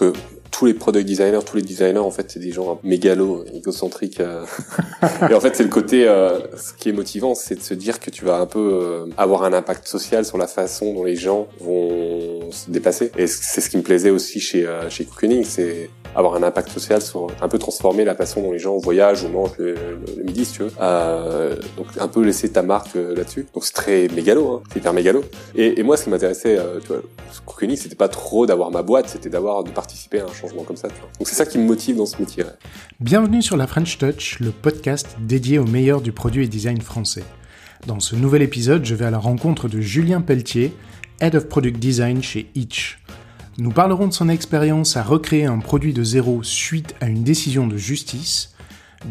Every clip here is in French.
que tous les product designers, tous les designers, en fait, c'est des gens mégalos, égocentriques. Euh. et en fait, c'est le côté, euh, ce qui est motivant, c'est de se dire que tu vas un peu euh, avoir un impact social sur la façon dont les gens vont se dépasser. Et c'est ce qui me plaisait aussi chez chez Cookening, c'est avoir un impact social sur un peu transformer la façon dont les gens voyagent ou mangent le, midi, si tu veux. Euh, donc un peu laisser ta marque euh, là-dessus. Donc c'est très mégalo, hein, c'est hyper mégalo. Et, moi, ce qui m'intéressait, euh, tu vois, Cookony, c'était pas trop d'avoir ma boîte, c'était d'avoir de participer à un changement comme ça. Tu vois. Donc c'est ça qui me motive dans ce métier. Bienvenue sur la French Touch, le podcast dédié au meilleur du produit et design français. Dans ce nouvel épisode, je vais à la rencontre de Julien Pelletier, Head of Product Design chez Itch. Nous parlerons de son expérience à recréer un produit de zéro suite à une décision de justice,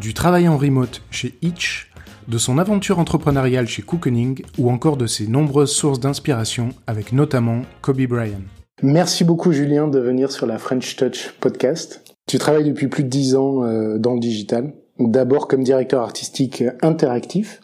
du travail en remote chez Itch, de son aventure entrepreneuriale chez Cookening ou encore de ses nombreuses sources d'inspiration avec notamment Kobe Bryant. Merci beaucoup Julien de venir sur la French Touch podcast. Tu travailles depuis plus de 10 ans euh, dans le digital, d'abord comme directeur artistique interactif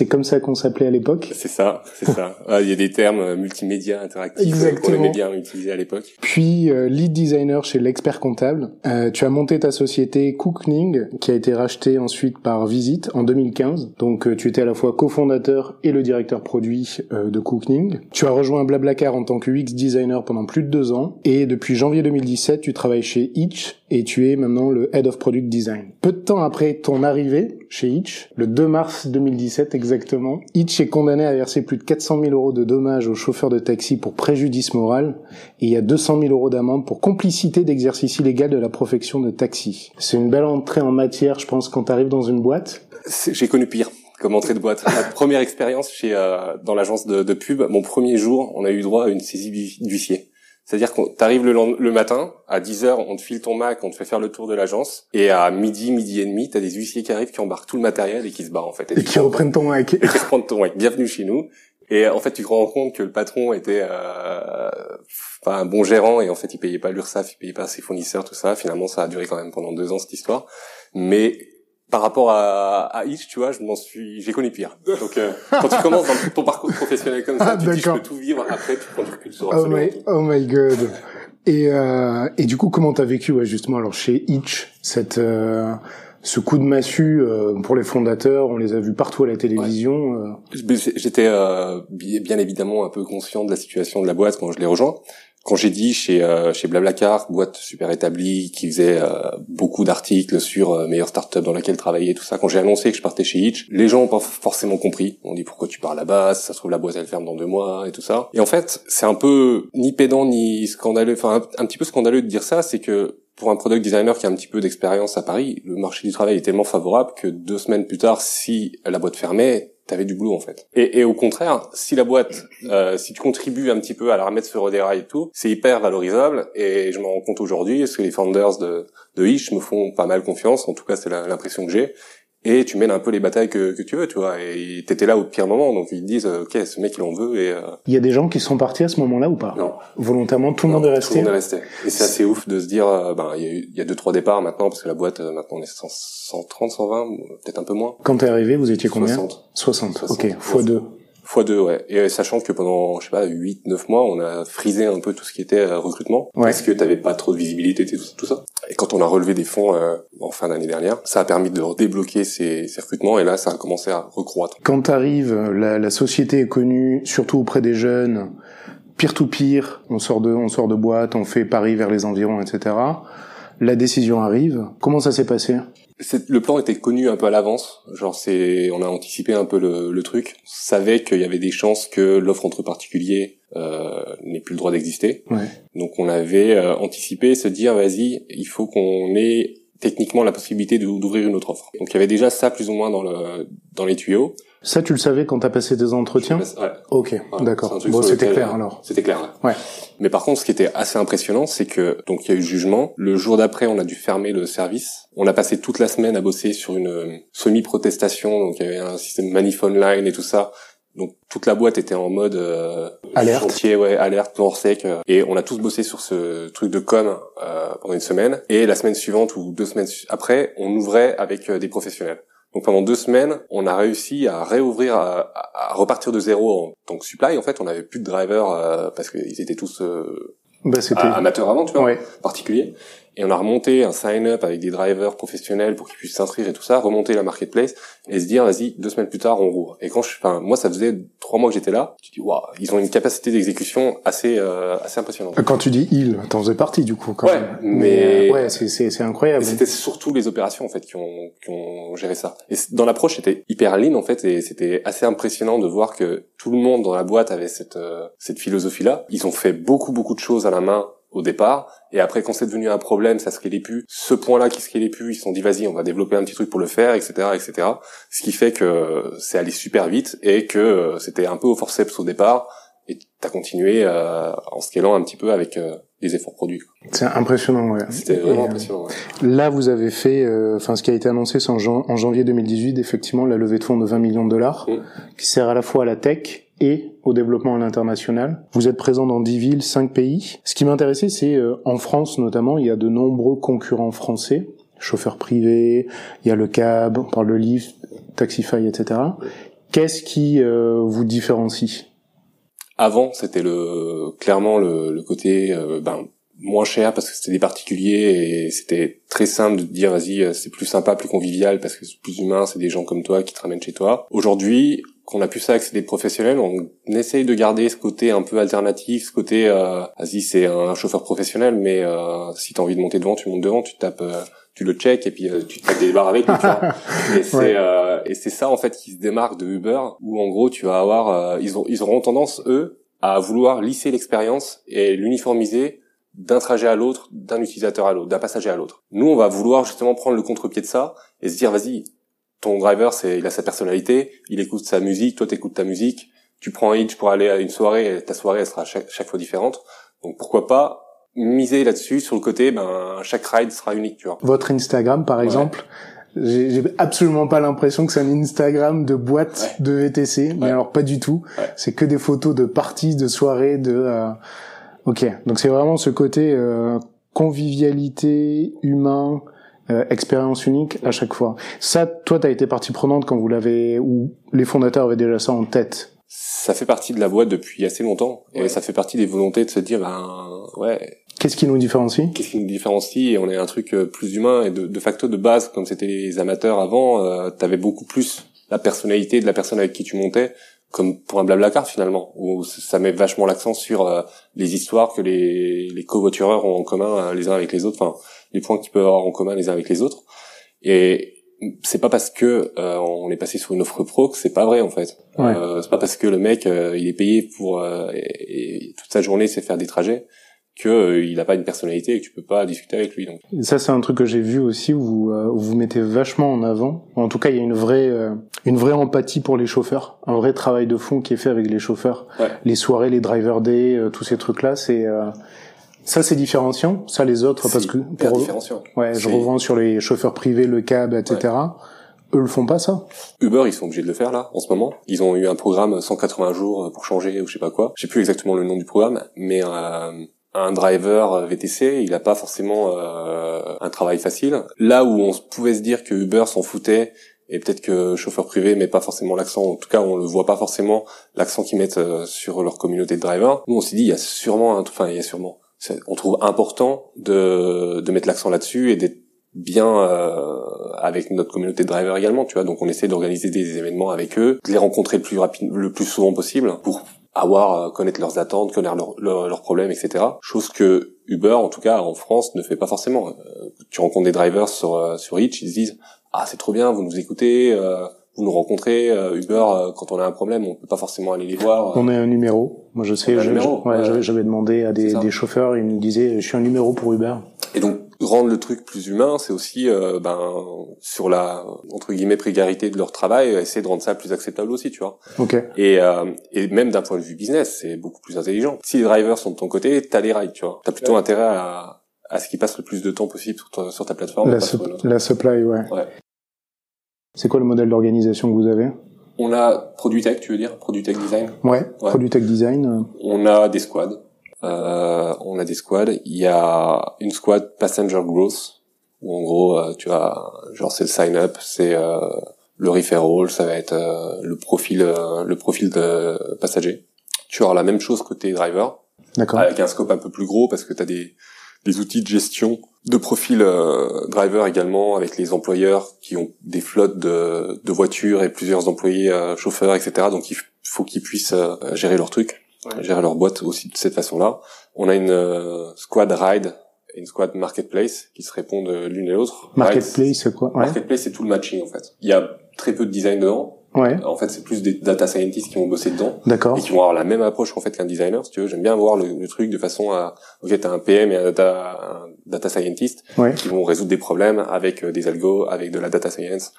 c'est comme ça qu'on s'appelait à l'époque. C'est ça, c'est ça. Ah, il y a des termes euh, multimédia interactifs euh, qu'on aimait bien utiliser à l'époque. Puis euh, lead designer chez l'expert comptable. tu as monté ta société Cookning, qui a été rachetée ensuite par Visit en 2015. Donc tu étais à la fois cofondateur et le directeur produit de Cookning. Tu as rejoint Blablacar en tant que UX designer pendant plus de deux ans. Et depuis janvier 2017, tu travailles chez Itch et tu es maintenant le Head of Product Design. Peu de temps après ton arrivée chez Itch, le 2 mars 2017 exactement, Itch est condamné à verser plus de 400 000 euros de dommages aux chauffeurs de taxi pour préjudice moral et il y a 200 000 euros d'amende pour complicité d'exercice illégal de la profession de taxi. C'est une belle entrée en matière, je pense, quand tu arrives dans une boîte. J'ai connu pire comme entrée de boîte. Ma première expérience chez euh, dans l'agence de, de, pub, mon premier jour, on a eu droit à une saisie d'huissier. C'est-à-dire qu'on t'arrives le, le, matin, à 10h, on te file ton Mac, on te fait faire le tour de l'agence, et à midi, midi et demi, t'as des huissiers qui arrivent, qui embarquent tout le matériel et qui se barrent, en fait. Et, qui reprennent ton Mac. Et qui reprennent ton Mac. Bienvenue chez nous. Et en fait, tu te rends compte que le patron était euh, un bon gérant et en fait, il payait pas l'URSSAF, il payait pas ses fournisseurs, tout ça. Finalement, ça a duré quand même pendant deux ans cette histoire. Mais par rapport à, à Itch, tu vois, je m'en suis, j'ai connu pire. Donc, euh, quand tu commences dans ton parcours professionnel comme ça, ah, tu dis, je peux tout vivre. Après, tu prends du recul sur oh my, oh my god. Et, euh, et du coup, comment t'as vécu ouais, justement alors chez Itch cette euh, ce coup de massue euh, pour les fondateurs? On les a vus partout à la télévision. Euh. J'étais bien évidemment un peu conscient de la situation de la boîte quand je l'ai rejoint quand j'ai dit chez euh, chez Blablacar, boîte super établie qui faisait euh, beaucoup d'articles sur euh, meilleure startup dans laquelle travailler tout ça, quand j'ai annoncé que je partais chez Hitch, les gens ont pas forcément compris. On dit pourquoi tu pars là-bas, ça se trouve la boîte elle ferme dans deux mois et tout ça. Et en fait, c'est un peu ni pédant ni scandaleux, enfin un, petit peu scandaleux de dire ça, c'est que pour un product designer qui a un petit peu d'expérience à Paris, le marché du travail est tellement favorable que deux semaines plus tard, si la boîte fermait, t'avais du boulot en fait. Et, au contraire, si la boîte, euh, si tu contribues un petit peu à la remettre sur le et tout, c'est hyper valorisable. Et je m'en rends compte aujourd'hui, parce que les founders de, de Ish me font pas mal confiance. En tout cas, c'est l'impression que j'ai et tu mènes un peu les batailles que, que tu veux, tu vois. Et t'étais là au pire moment, donc ils te disent, ok, ce mec il en veut. Et euh, il y a des gens qui sont partis à ce moment-là ou pas? Non. Volontairement, tout le monde est resté. Tout le monde est resté. Et c'est assez ouf de se dire, euh, ben il y a, il y a deux trois départs maintenant parce que la boîte euh, maintenant on est 130, 120, peut-être un peu moins. Quand t'es arrivé, vous étiez combien? 60. 60. ok, fois deux fois deux, ouais. Et sachant que pendant, je sais pas, 8, 9 mois, on a frisé un peu tout ce qui était euh, recrutement. Ouais. Parce que t'avais pas trop de visibilité, tout, tout ça. Et quand on a relevé des fonds euh, en fin d'année dernière, ça a permis de débloquer ces, ces, recrutements et là, ça a commencé à recroître. Quand t'arrives, la, la société est connue, surtout auprès des jeunes, pire to pire, on sort de, on sort de boîte, on fait Paris vers les environs, etc. La décision arrive. Comment ça s'est passé? Le plan était connu un peu à l'avance, genre c'est, on a anticipé un peu le, le truc, on savait qu'il y avait des chances que l'offre entre particuliers euh, n'ait plus le droit d'exister. Ouais. Donc on avait euh, anticipé, se dire vas-y, il faut qu'on ait techniquement la possibilité d'ouvrir une autre offre. Donc il y avait déjà ça plus ou moins dans le dans les tuyaux. Ça, tu le savais quand t'as passé des entretiens? Ouais. Ok, d'accord. Bon, c'était clair alors. C'était clair. Ouais. Mais par contre, ce qui était assez impressionnant, c'est que donc il y a eu le jugement. Le jour d'après, on a dû fermer le service. On a passé toute la semaine à bosser sur une euh, semi-protestation. Donc il y avait un système manif online et tout ça. Donc toute la boîte était en mode euh, alerte, chantier, ouais, alerte, plan sec, euh, et on a tous bossé sur ce truc de com euh, pendant une semaine. Et la semaine suivante ou deux semaines après, on ouvrait avec euh, des professionnels. Donc pendant deux semaines, on a réussi à réouvrir, à, repartir de zéro en tant que supply. En fait, on n'avait plus de drivers euh, parce qu'ils étaient tous euh, bah, c'était amateur avant, tu vois, ouais. particulier. Et on a remonté un sign-up avec des drivers professionnels pour qu'ils puissent s'inscrire et tout ça, remonter la marketplace et se dire, vas-y, deux semaines plus tard, on rouvre. Et quand je, enfin, moi, ça faisait trois mois que j'étais là, tu dis, waouh, ils ont une capacité d'exécution assez, euh, assez impressionnante. Quand tu dis ils, t'en faisais partie du coup. Quand Ouais, même. mais- euh, ouais, c'est incroyable. C'était surtout les opérations en fait qui ont, qui ont géré ça. Et dans l'approche, c'était hyper lean en fait, et c'était assez impressionnant de voir que tout le monde dans la boîte avait cette euh, cette philosophie-là. Ils ont fait beaucoup beaucoup de choses à la main au départ, et après quand c'est devenu un problème, ça se scalait plus. Ce point-là qui se scalait plus, ils se sont dit vas-y, on va développer un petit truc pour le faire, etc., etc. Ce qui fait que c'est allé super vite et que euh, c'était un peu au forceps au départ. Et t'as continué euh, en scalant un petit peu avec euh, des efforts produits. C'est impressionnant, ouais. C'était vraiment euh, impressionnant. ouais. Là, vous avez fait, euh, enfin, ce qui a été annoncé, c'est en, jan- en janvier 2018, effectivement, la levée de fonds de 20 millions de dollars, Mm. qui sert à la fois à la tech et au développement à l'international. Vous êtes présent dans 10 villes, 5 pays. Ce qui m'intéressait, c'est euh, en France notamment, il y a de nombreux concurrents français, chauffeurs privés, il y a le cab, on parle de Lyft, Taxify, etc. Qu'est-ce qui euh, vous différencie? Avant, c'était le clairement le, le côté euh, ben, moins cher parce que c'était des particuliers et c'était très simple de dire vas-y euh, c'est plus sympa, plus convivial parce que c'est plus humain, c'est des gens comme toi qui te ramènent chez toi. Aujourd'hui, qu'on a plus ça avec des professionnels, on essaye de garder ce côté un peu alternatif, ce côté euh, vas-y c'est un chauffeur professionnel mais euh, si t'as envie de monter devant, tu montes devant, tu tapes euh, tu le check et puis euh, tu te tapes des barres avec lui, tu vois. Et c'est Ouais. euh, et c'est ça en fait qui se démarque de Uber où en gros tu vas avoir euh, ils ont ils auront tendance eux à vouloir lisser l'expérience et l'uniformiser d'un trajet à l'autre, d'un utilisateur à l'autre, d'un passager à l'autre. Nous on va vouloir justement prendre le contre-pied de ça et se dire vas-y ton driver c'est il a sa personnalité, il écoute sa musique, toi t'écoutes ta musique, tu prends un hitch pour aller à une soirée, et ta soirée elle sera chaque, chaque fois différente. Donc pourquoi pas miser là-dessus sur le côté ben chaque ride sera unique, tu vois. Votre Instagram, par exemple, j'ai absolument pas l'impression que c'est un Instagram de boîte Ouais. de VTC, mais alors pas du tout. C'est que des photos de parties, de soirées, de. euh, Ok, donc c'est vraiment ce côté euh, convivialité, humain, euh, expérience unique à chaque fois. Ça, toi, t'as été partie prenante quand vous l'avez, ou les fondateurs avaient déjà ça en tête? Ça fait partie de la boîte depuis assez longtemps. Et ça fait partie des volontés de se dire ben ouais. Qu'est-ce qui nous différencie? Qu'est-ce qui nous différencie? Et on est un truc euh, plus humain. Et de, de facto de base comme c'était les amateurs avant euh, t'avais beaucoup plus la personnalité de la personne avec qui tu montais comme pour un blablacar finalement. Où ça met vachement l'accent sur euh, les histoires que les, les covoitureurs ont en commun euh, les uns avec les autres. Enfin les points qu'ils peuvent avoir en commun les uns avec les autres et c'est pas parce que euh, on est passé sur une offre pro que c'est pas vrai en fait Ouais. euh, c'est pas parce que le mec euh, il est payé pour euh, et, et toute sa journée c'est faire des trajets que euh, il a pas une personnalité et que tu peux pas discuter avec lui donc ça, c'est un truc que j'ai vu aussi où vous, euh, où vous mettez vachement en avant. En tout cas, il y a une vraie, euh, une vraie empathie pour les chauffeurs, un vrai travail de fond qui est fait avec les chauffeurs. Ouais. Les soirées, les driver day, euh, tous ces trucs-là, c'est euh, ça, c'est différenciant. Ça, les autres, parce que pour- différenciant ouais, je revends sur les chauffeurs privés, le cab, etc. Eux le font pas ça? Uber ils sont obligés de le faire là en ce moment ils ont eu un programme 180 jours pour changer ou je sais pas quoi je sais plus exactement le nom du programme mais euh, un driver VTC, il a pas forcément euh, un travail facile. Là où on pouvait se dire que Uber s'en foutait et peut-être que chauffeur privé met pas forcément l'accent, en tout cas on le voit pas forcément l'accent qu'ils mettent euh, sur leur communauté de drivers. Nous on s'est dit il y a sûrement un, enfin il y a sûrement, on trouve important de de mettre l'accent là-dessus et d'être bien euh, avec notre communauté de drivers également, tu vois. Donc on essaie d'organiser des événements avec eux, de les rencontrer le plus rapide, le plus souvent possible pour avoir euh, connaître leurs attentes, connaître leurs leurs problèmes, etc. Chose que Uber, en tout cas en France, ne fait pas forcément. Euh, tu rencontres des drivers sur euh, sur Hitch, ils se disent ah c'est trop bien, vous nous écoutez, vous nous rencontrez. euh, Uber, euh, quand on a un problème, on peut pas forcément aller les voir. On est un numéro. Moi, je sais, ouais, ouais. j'avais- demandé à des, chauffeurs, ils me disaient, je suis un numéro pour Uber. Et donc rendre le truc plus humain, c'est aussi euh, ben sur la entre guillemets précarité de leur travail, essayer de rendre ça plus acceptable aussi, tu vois. Ok. Et, euh, et même d'un point de vue business, c'est beaucoup plus intelligent. Si les drivers sont de ton côté, t'as les rides, tu vois. T'as plutôt intérêt à, à ce qu'ils passent le plus de temps possible sur ta, sur ta plateforme. La, sur la supply, ouais. Ouais. C'est quoi le modèle d'organisation que vous avez? On a Produit Tech, tu veux dire? Produit Tech Design? Ouais. Ouais. Product Tech Design. euh, On a des squads. Euh, on a des squads. Il y a une squad Passenger Growth, où en gros, euh, tu as, genre c'est le sign up, c'est euh, le referral, ça va être euh, le profil, le profil de passager. Tu auras la même chose côté driver. D'accord. avec un scope un peu plus gros parce que tu as des, des outils de gestion de profil euh, driver également avec les employeurs qui ont des flottes de, de voitures et plusieurs employés euh, chauffeurs etc donc il faut qu'ils puissent euh, gérer leur truc gérer leur boîte aussi de cette façon là on a une euh, squad ride et une squad marketplace qui se répondent l'une et l'autre. Ride, Marketplace, c'est quoi Ouais. marketplace c'est tout le matching en fait. Il y a très peu de design dedans Ouais. en fait c'est plus des data scientists qui vont bosser dedans D'accord. et qui vont avoir la même approche en fait qu'un designer si tu veux j'aime bien voir le, le truc de façon à ok t'as un PM et un data, un data scientist Ouais. qui vont résoudre des problèmes avec euh, des algos avec de la data science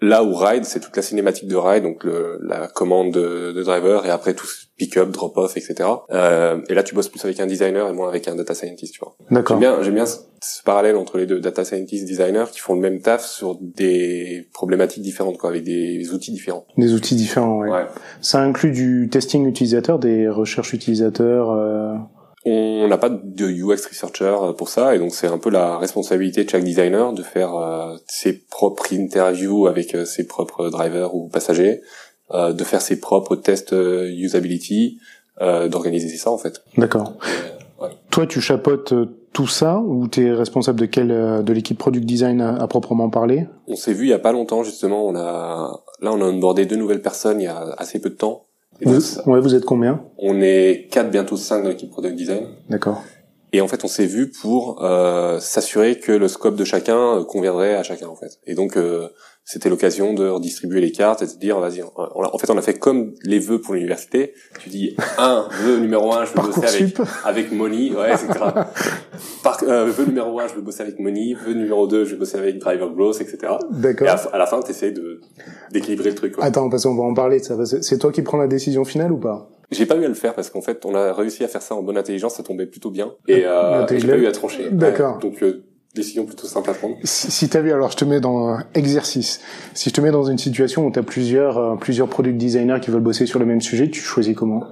là où ride c'est toute la cinématique de ride donc le, la commande de, de driver et après tout ce pick up drop off etc euh, et là tu bosses plus avec un designer et moins avec un data scientist tu vois D'accord. J'aime bien, j'aime bien ce, ce parallèle entre les deux data scientists, designers, qui font le même taf sur des problématiques différentes, quoi, avec des outils différents. Des outils différents, ouais. Ouais. Ça inclut du testing utilisateur, des recherches utilisateurs. euh, On n'a pas de UX researcher euh, pour ça, et donc c'est un peu la responsabilité de chaque designer de faire euh, ses propres interviews avec euh, ses propres drivers ou passagers, euh, de faire ses propres tests usability, euh, d'organiser ça en fait. D'accord. Ouais. Toi, tu chapeautes euh, tout ça ou tu es responsable de quel euh, de l'équipe product design à, à proprement parler? On s'est vu il y a pas longtemps justement. On a là on a onboardé deux nouvelles personnes il y a assez peu de temps. Et vous, Ouais, vous êtes combien? On est quatre, bientôt cinq dans l'équipe product design. D'accord. Et en fait, on s'est vu pour euh, s'assurer que le scope de chacun euh, conviendrait à chacun, en fait. Et donc, euh, c'était l'occasion de redistribuer les cartes et de dire, vas-y, on- on a- en fait, on a fait comme les vœux pour l'université. Tu dis, un, vœu numéro un, je veux bosser avec, avec Money, ouais, c'est grave. Par, euh, vœu numéro un, je veux bosser avec Money. Vœu numéro deux, je veux bosser avec Driver Growth, etc. Et D'accord. à, à la fin, t'essayes de d'équilibrer le truc. quoi. Attends, parce qu'on va en parler de ça. C'est toi qui prends la décision finale ou pas? J'ai pas eu à le faire parce qu'en fait, on a réussi à faire ça en bonne intelligence, ça tombait plutôt bien. Et, euh, Intelligent. et j'ai pas eu à trancher. D'accord. Ouais, donc, euh, décision plutôt simple à prendre. Si, si t'as vu, alors je te mets dans un exercice. Si je te mets dans une situation où t'as plusieurs euh, plusieurs product designers qui veulent bosser sur le même sujet, tu choisis comment?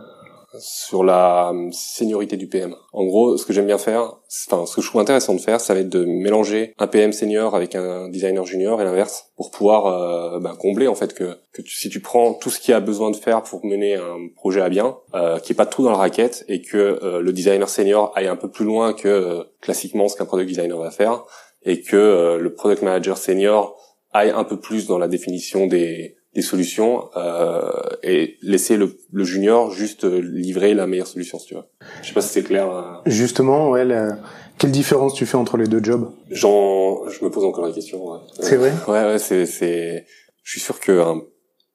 Sur la euh, seniorité du PM. En gros, ce que j'aime bien faire, enfin, ce que je trouve intéressant de faire, ça va être de mélanger un PM senior avec un designer junior et l'inverse, pour pouvoir bah, combler en fait que, si tu prends tout ce qu'il a besoin de faire pour mener un projet à bien, euh, qui est pas tout dans la raquette, et que euh, le designer senior aille un peu plus loin que classiquement ce qu'un product designer va faire, et que le product manager senior aille un peu plus dans la définition des, des solutions euh, et laisser le, le junior juste euh, livrer la meilleure solution si tu veux. Je sais pas si c'est clair. euh. Justement, ouais, la- quelle différence tu fais entre les deux jobs? J'en, je me pose encore la question. Ouais. C'est vrai? Ouais, ouais, c'est, c'est. Je suis sûr qu'un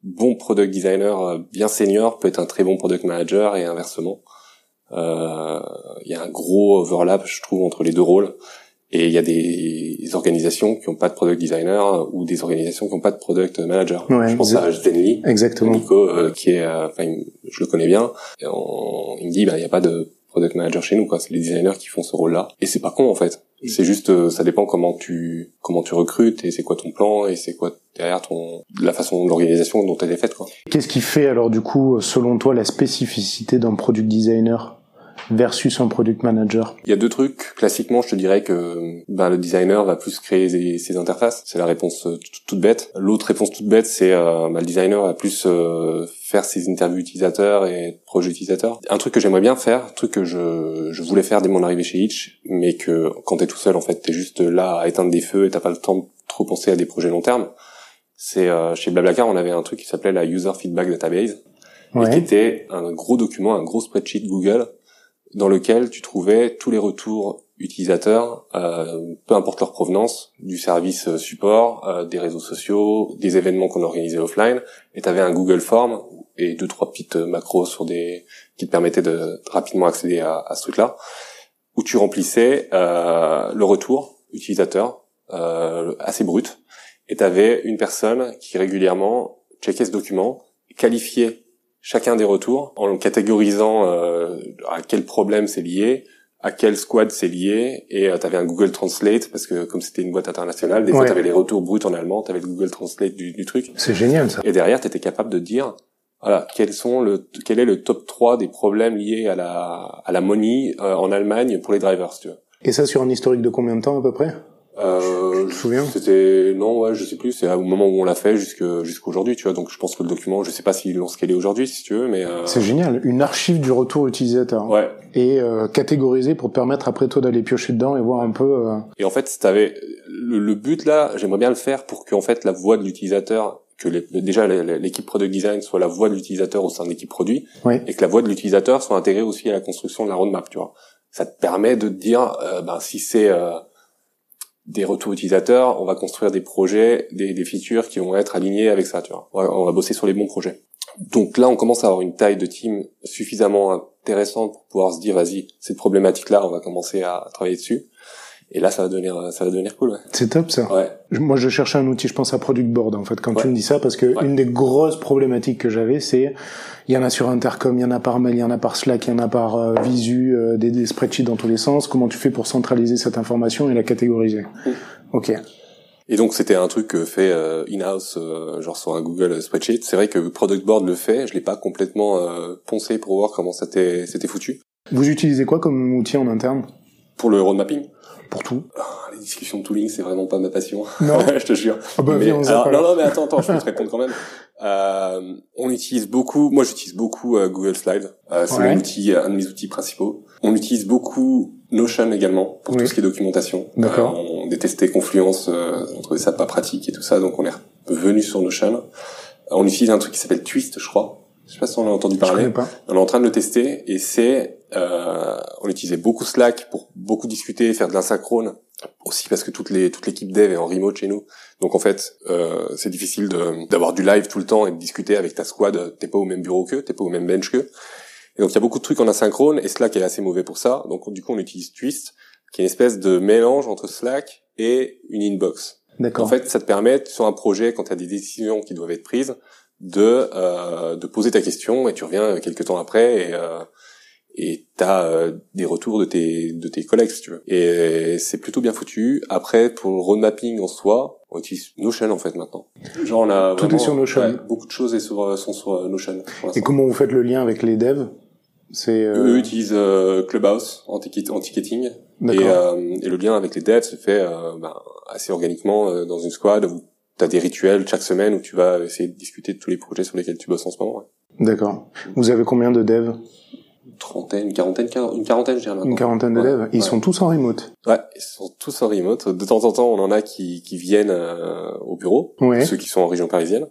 bon product designer euh, bien senior peut être un très bon product manager et inversement. Euh, Il y a un gros overlap, je trouve, entre les deux rôles. Et il y a des organisations qui n'ont pas de product designer ou des organisations qui n'ont pas de product manager. Ouais, je pense à Zenly, Exactement. Nico, euh, qui est, euh, enfin, je le connais bien. Et on- il me dit, bah, il n'y a pas de product manager chez nous, quoi. C'est les designers qui font ce rôle-là. Et c'est pas con, en fait. C'est juste, euh, ça dépend comment tu, comment tu recrutes et c'est quoi ton plan et c'est quoi derrière ton, la façon de l'organisation dont elle est faite, quoi. Qu'est-ce qui fait alors du coup, selon toi, la spécificité d'un product designer? Versus un product manager Il y a deux trucs. Classiquement, je te dirais que ben, le designer va plus créer ses, ses interfaces. C'est la réponse euh, toute, bête. L'autre réponse toute bête, c'est euh, ben, le designer va plus euh, faire ses interviews utilisateurs et projets utilisateurs. Un truc que j'aimerais bien faire, un truc que je, je voulais faire dès mon arrivée chez Hitch, mais que quand t'es tout seul, en fait, t'es juste là à éteindre des feux et t'as pas le temps de trop penser à des projets long terme. C'est euh, chez Blablacar, on avait un truc qui s'appelait la User Feedback Database et qui Ouais. était un gros document, un gros spreadsheet Google dans lequel tu trouvais tous les retours utilisateurs, euh, peu importe leur provenance, du service euh, support, euh, des réseaux sociaux, des événements qu'on organisait offline, et tu avais un Google Form et deux trois petites euh, macros sur des qui te permettaient de, de rapidement accéder à, à ce truc-là, où tu remplissais euh, le retour utilisateur euh, assez brut, et tu avais une personne qui régulièrement checkait ce document, qualifiait chacun des retours en catégorisant euh, à quel problème c'est lié, à quel squad c'est lié, et euh, tu avais un Google Translate, parce que comme c'était une boîte internationale, des fois Ouais. tu avais les retours bruts en allemand, tu avais le Google Translate du, du truc, C'est génial ça. et derrière tu étais capable de dire, voilà, quels sont le, quel est le top 3 des problèmes liés à la, à la money euh, en Allemagne pour les drivers, tu veux. Et ça sur un historique de combien de temps à peu près? Euh, te souviens C'était non, ouais, je sais plus. C'est au moment où on l'a fait jusque jusqu'aujourd'hui, tu vois. Donc je pense que le document, je sais pas s'ils l'ont scalé aujourd'hui, si tu veux, mais euh, C'est génial, une archive du retour utilisateur ouais. et euh, catégorisée pour te permettre après toi d'aller piocher dedans et voir un peu. euh, Et en fait, t'avais le, le but là, j'aimerais bien le faire pour que en fait la voix de l'utilisateur, que les- déjà l'équipe product design soit la voix de l'utilisateur au sein de l'équipe produit, Oui. et que la voix de l'utilisateur soit intégrée aussi à la construction de la roadmap, tu vois. Ça te permet de te dire, euh, ben si c'est euh, des retours utilisateurs, on va construire des projets, des, des features qui vont être alignés avec ça, tu vois. On va, on va bosser sur les bons projets. Donc là, on commence à avoir une taille de team suffisamment intéressante pour pouvoir se dire, vas-y, cette problématique-là, on va commencer à travailler dessus. Et là, ça va devenir, ça va devenir cool, ouais. C'est top ça. Ouais. Moi, je cherchais un outil, je pense à Product Board en fait quand tu me dis ça, parce que une des grosses problématiques que j'avais, c'est il y en a sur Intercom, il y en a par mail, il y en a par Slack, il y en a par euh, Visu, euh, des, des spreadsheets dans tous les sens. Comment tu fais pour centraliser cette information et la catégoriser? Mm. Ok. Et donc c'était un truc fait euh, in-house, euh, genre sur un Google Spreadsheet. C'est vrai que Product Board le fait, je l'ai pas complètement euh, poncé pour voir comment t'est- c'était foutu. Vous utilisez quoi comme outil en interne? Pour le road mapping, pour tout ah, les discussions de tooling, c'est vraiment pas ma passion. Non. je te jure. Ah bah Mais- viens, on alors, zappe, non, non, mais attends, attends, je peux te répondre quand même. Euh, on utilise beaucoup, moi j'utilise beaucoup euh, Google Slide. Euh, c'est Ouais. outil, un de mes outils principaux. On utilise beaucoup Notion également pour Oui. tout ce qui est documentation. D'accord. Euh, on détestait Confluence, euh, on trouvait ça pas pratique et tout ça, donc on est revenu sur Notion. Euh, On utilise un truc qui s'appelle Twist, je crois. Je sais pas si on a entendu Je parler. connais pas. On est en train de le tester et c'est, euh, on utilisait beaucoup Slack pour beaucoup discuter, faire de l'asynchrone aussi parce que toute les toute l'équipe dev est en remote chez nous. Donc en fait, euh, c'est difficile d'avoir du live tout le temps et de discuter avec ta squad. T'es pas au même bureau qu'eux, t'es pas au même bench qu'eux. Et donc il y a beaucoup de trucs en asynchrone et Slack est assez mauvais pour ça. Donc du coup on utilise Twist, qui est une espèce de mélange entre Slack et une inbox. D'accord. En fait, ça te permet sur un projet quand tu as des décisions qui doivent être prises de euh, de poser ta question et tu reviens quelques temps après et euh, et t'as euh, des retours de tes de tes collègues si tu veux. Et c'est plutôt bien foutu. Après pour le road mapping en soi, on utilise Notion en fait maintenant. Genre on a Tout est sur Notion. ouais, beaucoup de choses sont sur Notion. Et comment vous faites le lien avec les devs? C'est euh, Eux utilisent euh, Clubhouse en, ticket- en ticketing et, euh, et le lien avec les devs se fait euh, ben, assez organiquement euh, dans une squad où tu as des rituels chaque semaine où tu vas essayer de discuter de tous les projets sur lesquels tu bosses en ce moment. ouais. D'accord. Vous avez combien de devs? Trentaine, une quarantaine, quar- une quarantaine, je dirais maintenant. Une quarantaine de Ouais, devs. Ils ouais. sont tous en remote. Ouais, ils sont tous en remote. De temps en temps, on en a qui, qui viennent euh, au bureau, Ouais. ceux qui sont en région parisienne.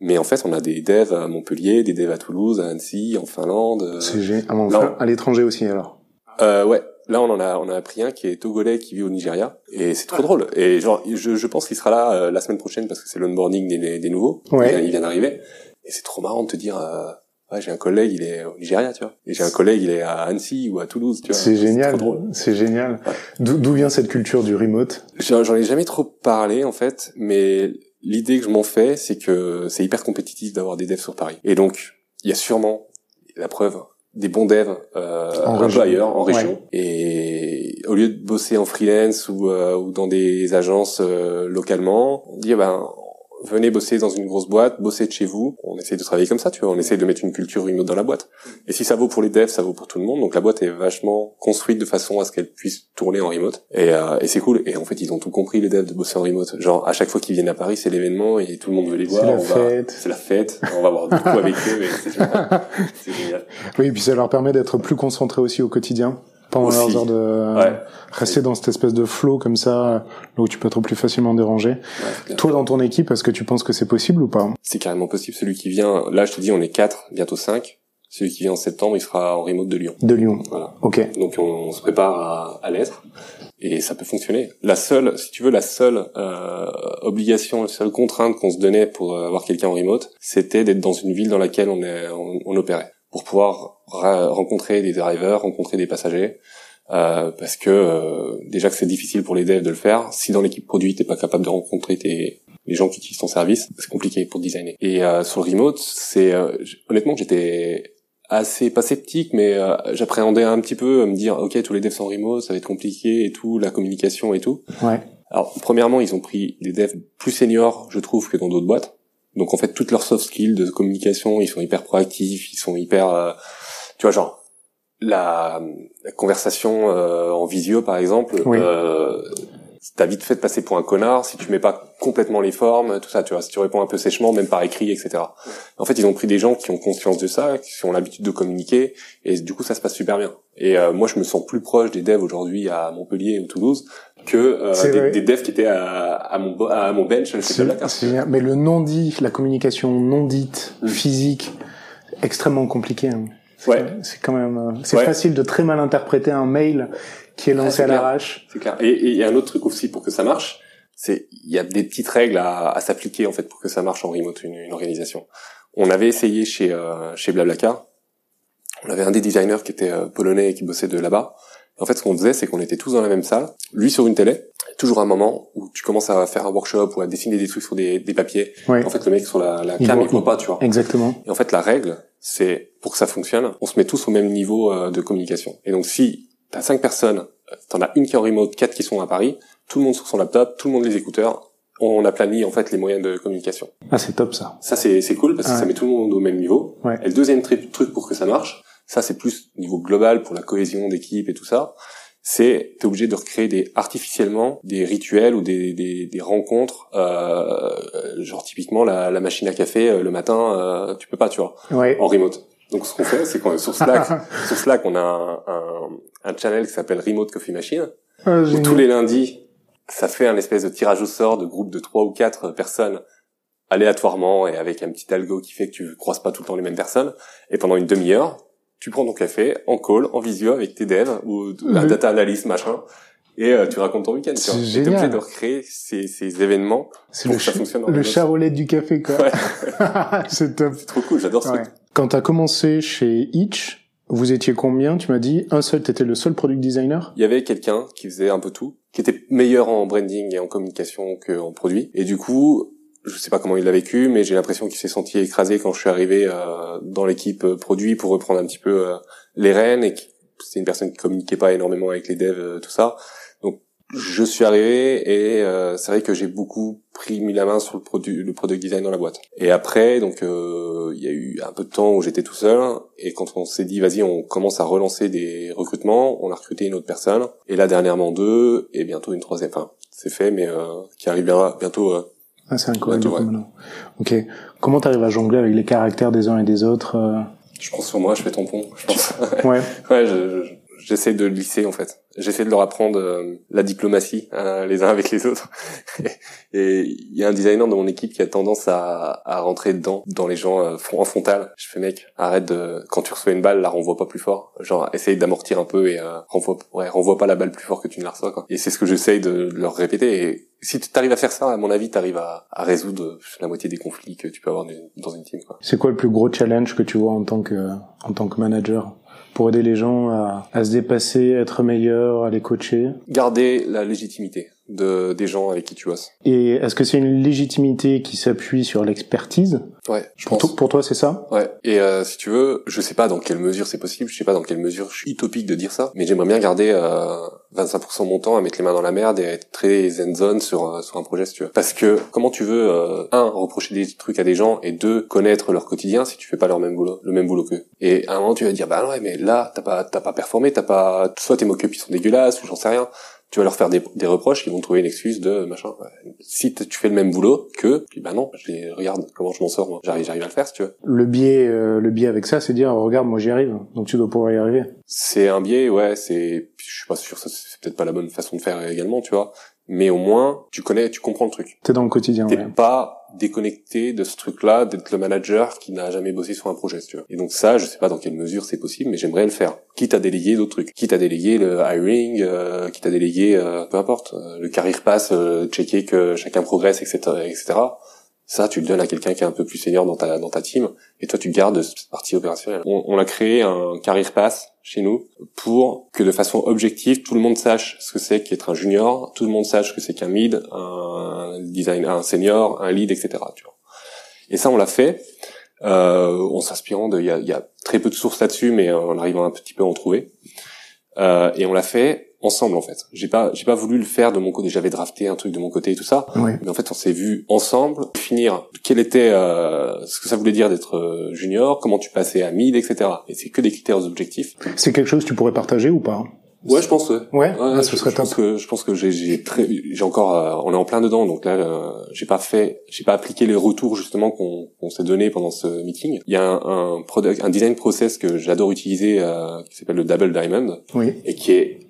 Mais en fait, on a des devs à Montpellier, des devs à Toulouse, à Annecy, en Finlande. euh, C'est gé- ah, à l'étranger aussi alors. Euh, ouais. Là, on en a, on a pris un qui est togolais, qui vit au Nigeria, et c'est trop drôle. Et genre, je, je pense qu'il sera là euh, la semaine prochaine parce que c'est l'onboarding des, des nouveaux. Ouais. Il vient, il vient d'arriver. Et c'est trop marrant de te dire, euh, ouais, j'ai un collègue, il est au Nigeria, tu vois. Et j'ai un collègue, il est à Annecy ou à Toulouse, tu vois. C'est génial. C'est génial. Ouais. D'où vient cette culture du remote? J'en j'en ai jamais trop parlé en fait, mais l'idée que je m'en fais, c'est que c'est hyper compétitif d'avoir des devs sur Paris. Et donc, il y a sûrement la preuve des bons devs euh, En un peu ailleurs, en Ouais. région. Et au lieu de bosser en freelance ou, euh, ou dans des agences euh, localement, on dit ben venez bosser dans une grosse boîte, bosser de chez vous. On essaie de travailler comme ça, tu vois. On essaie de mettre une culture remote dans la boîte. Et si ça vaut pour les devs, ça vaut pour tout le monde. Donc la boîte est vachement construite de façon à ce qu'elle puisse tourner en remote. Et, euh, et c'est cool. Et en fait, ils ont tout compris les devs de bosser en remote. Genre à chaque fois qu'ils viennent à Paris, c'est l'événement et tout le monde veut les C'est voir. la On va- fête. C'est la fête. On va avoir du coup avec eux. C'est génial. C'est génial. Oui, et puis ça leur permet d'être plus concentrés aussi au quotidien pendant Aussi. leurs heures de Ouais. rester dans cette espèce de flow comme ça, là où tu peux être plus facilement dérangé. Ouais. Toi, dans ton équipe, est-ce que tu penses que c'est possible ou pas C'est carrément possible. Celui qui vient, là, je te dis, on est quatre, bientôt cinq. Celui qui vient en septembre, il sera en remote de Lyon. De Lyon. Voilà. Ok. Donc on, on se prépare à, à l'être et ça peut fonctionner. La seule, si tu veux, la seule euh, obligation, la seule contrainte qu'on se donnait pour euh, avoir quelqu'un en remote, c'était d'être dans une ville dans laquelle on, est, on, on opérait pour pouvoir rencontrer des drivers, rencontrer des passagers. euh, parce que euh, déjà que c'est difficile pour les devs de le faire, si dans l'équipe produit t'es pas capable de rencontrer tes les gens qui utilisent ton service, c'est compliqué pour designer. Et euh, sur le remote, c'est euh, honnêtement j'étais assez pas sceptique mais euh, j'appréhendais un petit peu à me dire ok tous les devs sont remote ça va être compliqué et tout la communication et tout Ouais. alors premièrement ils ont pris des devs plus seniors je trouve que dans d'autres boîtes donc en fait toutes leurs soft skills de communication ils sont hyper proactifs ils sont hyper euh, tu vois genre la, la conversation euh, en visio par exemple Oui. euh, t'as vite fait de passer pour un connard si tu mets pas complètement les formes, tout ça, tu vois, si tu réponds un peu sèchement, même par écrit, etc. En fait, ils ont pris des gens qui ont conscience de ça, qui ont l'habitude de communiquer, et du coup, ça se passe super bien. Et euh, moi, je me sens plus proche des devs aujourd'hui à Montpellier ou Toulouse que euh, des, des, devs qui étaient à, à, mon, à mon bench C'est Mais le non dit, la communication non dite, mm. physique, extrêmement compliqué. Hein. Ouais. C'est quand même, euh, c'est facile de très mal interpréter un mail qui est lancé à l'arrache. C'est clair. Et il y a un autre truc aussi pour que ça marche, c'est il y a des petites règles à, à s'appliquer en fait pour que ça marche en remote une, une organisation. On avait essayé chez euh, chez Blablacar. On avait un des designers qui était euh, polonais et qui bossait de là-bas. En fait, ce qu'on faisait, c'est qu'on était tous dans la même salle, lui sur une télé, toujours un moment où tu commences à faire un workshop ou à dessiner des trucs sur des, des papiers. En fait, le mec sur la, la cam, il voit pas, tu vois. Exactement. Et en fait, la règle, c'est pour que ça fonctionne, on se met tous au même niveau euh, de communication. Et donc, si t'as cinq personnes, t'en as une qui est en remote, quatre qui sont à Paris, tout le monde sur son laptop, tout le monde les écouteurs, on a planifié en fait les moyens de communication. Ah, c'est top ça. Ça, c'est cool parce que ça met tout le monde au même niveau. Ouais. Et le deuxième truc pour que ça marche, ça c'est plus niveau global pour la cohésion d'équipe et tout ça, c'est t'es obligé de recréer des artificiellement des rituels ou des, des, des rencontres euh, genre typiquement la, la machine à café euh, le matin euh, tu peux pas tu vois ouais. en remote donc ce qu'on fait c'est qu'on sur Slack sur Slack on a un, un, un channel qui s'appelle Remote Coffee Machine ah, où tous les lundis ça fait un espèce de tirage au sort de groupe de trois ou quatre personnes aléatoirement et avec un petit algo qui fait que tu croises pas tout le temps les mêmes personnes et pendant une demi-heure tu prends ton café en call, en visio avec tes devs ou la mhm. data analyst machin et euh, tu racontes ton week-end. Tu es obligé de recréer ces, ces événements pour que ça fonctionne. Le charolais du café quoi. Ouais. c'est top. C'est trop cool, j'adore ça. Quand t'as commencé chez Itch, vous étiez combien? Tu m'as dit un seul, t'étais le seul product designer? Il y avait quelqu'un qui faisait un peu tout, qui était meilleur en branding et en communication qu'en produit. Et du coup, je sais pas comment il l'a vécu, mais j'ai l'impression qu'il s'est senti écrasé quand je suis arrivé euh, dans l'équipe euh, produit pour reprendre un petit peu euh, les rênes et c'est une personne qui communiquait pas énormément avec les devs, tout ça. Je suis arrivé et c'est vrai que j'ai beaucoup pris mis la main sur le produit, le product design dans la boîte. Et après, donc il y a eu un peu de temps où j'étais tout seul et quand on s'est dit vas-y on commence à relancer des recrutements, on a recruté une autre personne et là dernièrement deux et bientôt une troisième. Enfin c'est fait mais qui arrivera bientôt ah, c'est incroyable. Ouais. Ok. Comment t'arrives à jongler avec les caractères des uns et des autres euh? Je pense sur moi, je fais tampon. Je pense. ouais. ouais, j'essaie de lisser en fait j'essaie de leur apprendre euh, la diplomatie hein, les uns avec les autres. et il y a un designer dans mon équipe qui a tendance à, à rentrer dedans, dans les gens euh, en frontal. Je fais mec, arrête de quand tu reçois une balle, la renvoie pas plus fort. Genre essaye d'amortir un peu et euh, renvoie ouais, renvoie pas la balle plus fort que tu ne la reçois quoi. Et c'est ce que j'essaye de leur répéter et si tu arrives à faire ça, à mon avis, tu arrives à, à, résoudre la moitié des conflits que tu peux avoir dans une team. C'est quoi le plus gros challenge que tu vois en tant que en tant que manager? Pour aider les gens à, se dépasser, à être meilleurs, à les coacher. Garder la légitimité de des gens avec qui tu bosses. Et est-ce que c'est une légitimité qui s'appuie sur l'expertise Ouais, je pour, pour toi, c'est ça? Ouais. Et euh, si tu veux, je sais pas dans quelle mesure c'est possible, je sais pas dans quelle mesure je suis utopique de dire ça, mais j'aimerais bien garder euh, 25% de mon temps à mettre les mains dans la merde et à être très zen zone sur euh, sur un projet si tu veux. Parce que comment tu veux euh, un reprocher des trucs à des gens et deux connaître leur quotidien si tu fais pas leur même boulot, le même boulot qu'eux. Et à un moment tu vas dire bah ouais mais là t'as pas t'as pas performé, t'as pas soit tes mock ils sont dégueulasses ou j'en sais rien tu vas leur faire des, des, reproches, ils vont trouver une excuse de machin. Si tu fais le même boulot que, bah non, je les, regarde comment je m'en sors, moi. J'arrive, j'arrive à le faire, si tu veux. Le biais, euh, le biais avec ça, c'est dire, regarde, moi j'y arrive, donc tu dois pouvoir y arriver. C'est un biais, ouais. C'est, je suis pas sûr, c'est peut-être pas la bonne façon de faire également, tu vois. Mais au moins, tu connais, tu comprends le truc. T'es dans le quotidien. T'es pas déconnecté de ce truc-là, d'être le manager qui n'a jamais bossé sur un projet, tu vois. Et donc ça, je sais pas dans quelle mesure c'est possible, mais j'aimerais le faire. Quitte à déléguer d'autres trucs. Quitte à déléguer le hiring, euh, quitte à déléguer, euh, peu importe, euh, le career pass, euh, checker que chacun progresse, etc., etc. Ça, tu le donnes à quelqu'un qui est un peu plus senior dans ta dans ta team, et toi tu gardes cette partie opérationnelle. On, on a créé un career pass chez nous pour que de façon objective tout le monde sache ce que c'est qu'être un junior, tout le monde sache ce que c'est qu'un mid, un design, un senior, un lead, etc. Tu vois. Et ça, on l'a fait euh, en s'inspirant de. Il y a, y a, très peu de sources là-dessus, mais en arrivant un petit peu à en trouver. Euh, et on l'a fait ensemble en fait. J'ai pas j'ai pas voulu le faire de mon côté. J'avais drafté un truc de mon côté et tout ça. Mais en fait, on s'est vu ensemble finir quel était euh, ce que ça voulait dire d'être euh, junior, comment tu passais à mid, etc. Et c'est que des critères objectifs. C'est quelque chose que tu pourrais partager ou pas? Ouais, je pense. Ouais, ouais, ah, ce je, serait je top. pense que je pense que j'ai très j'ai encore euh, on est en plein dedans donc là euh, j'ai pas fait j'ai pas appliqué les retours justement qu'on qu'on s'est donné pendant ce meeting. Il y a un un, product, un design process que j'adore utiliser euh, qui s'appelle le Double Diamond Oui. et qui est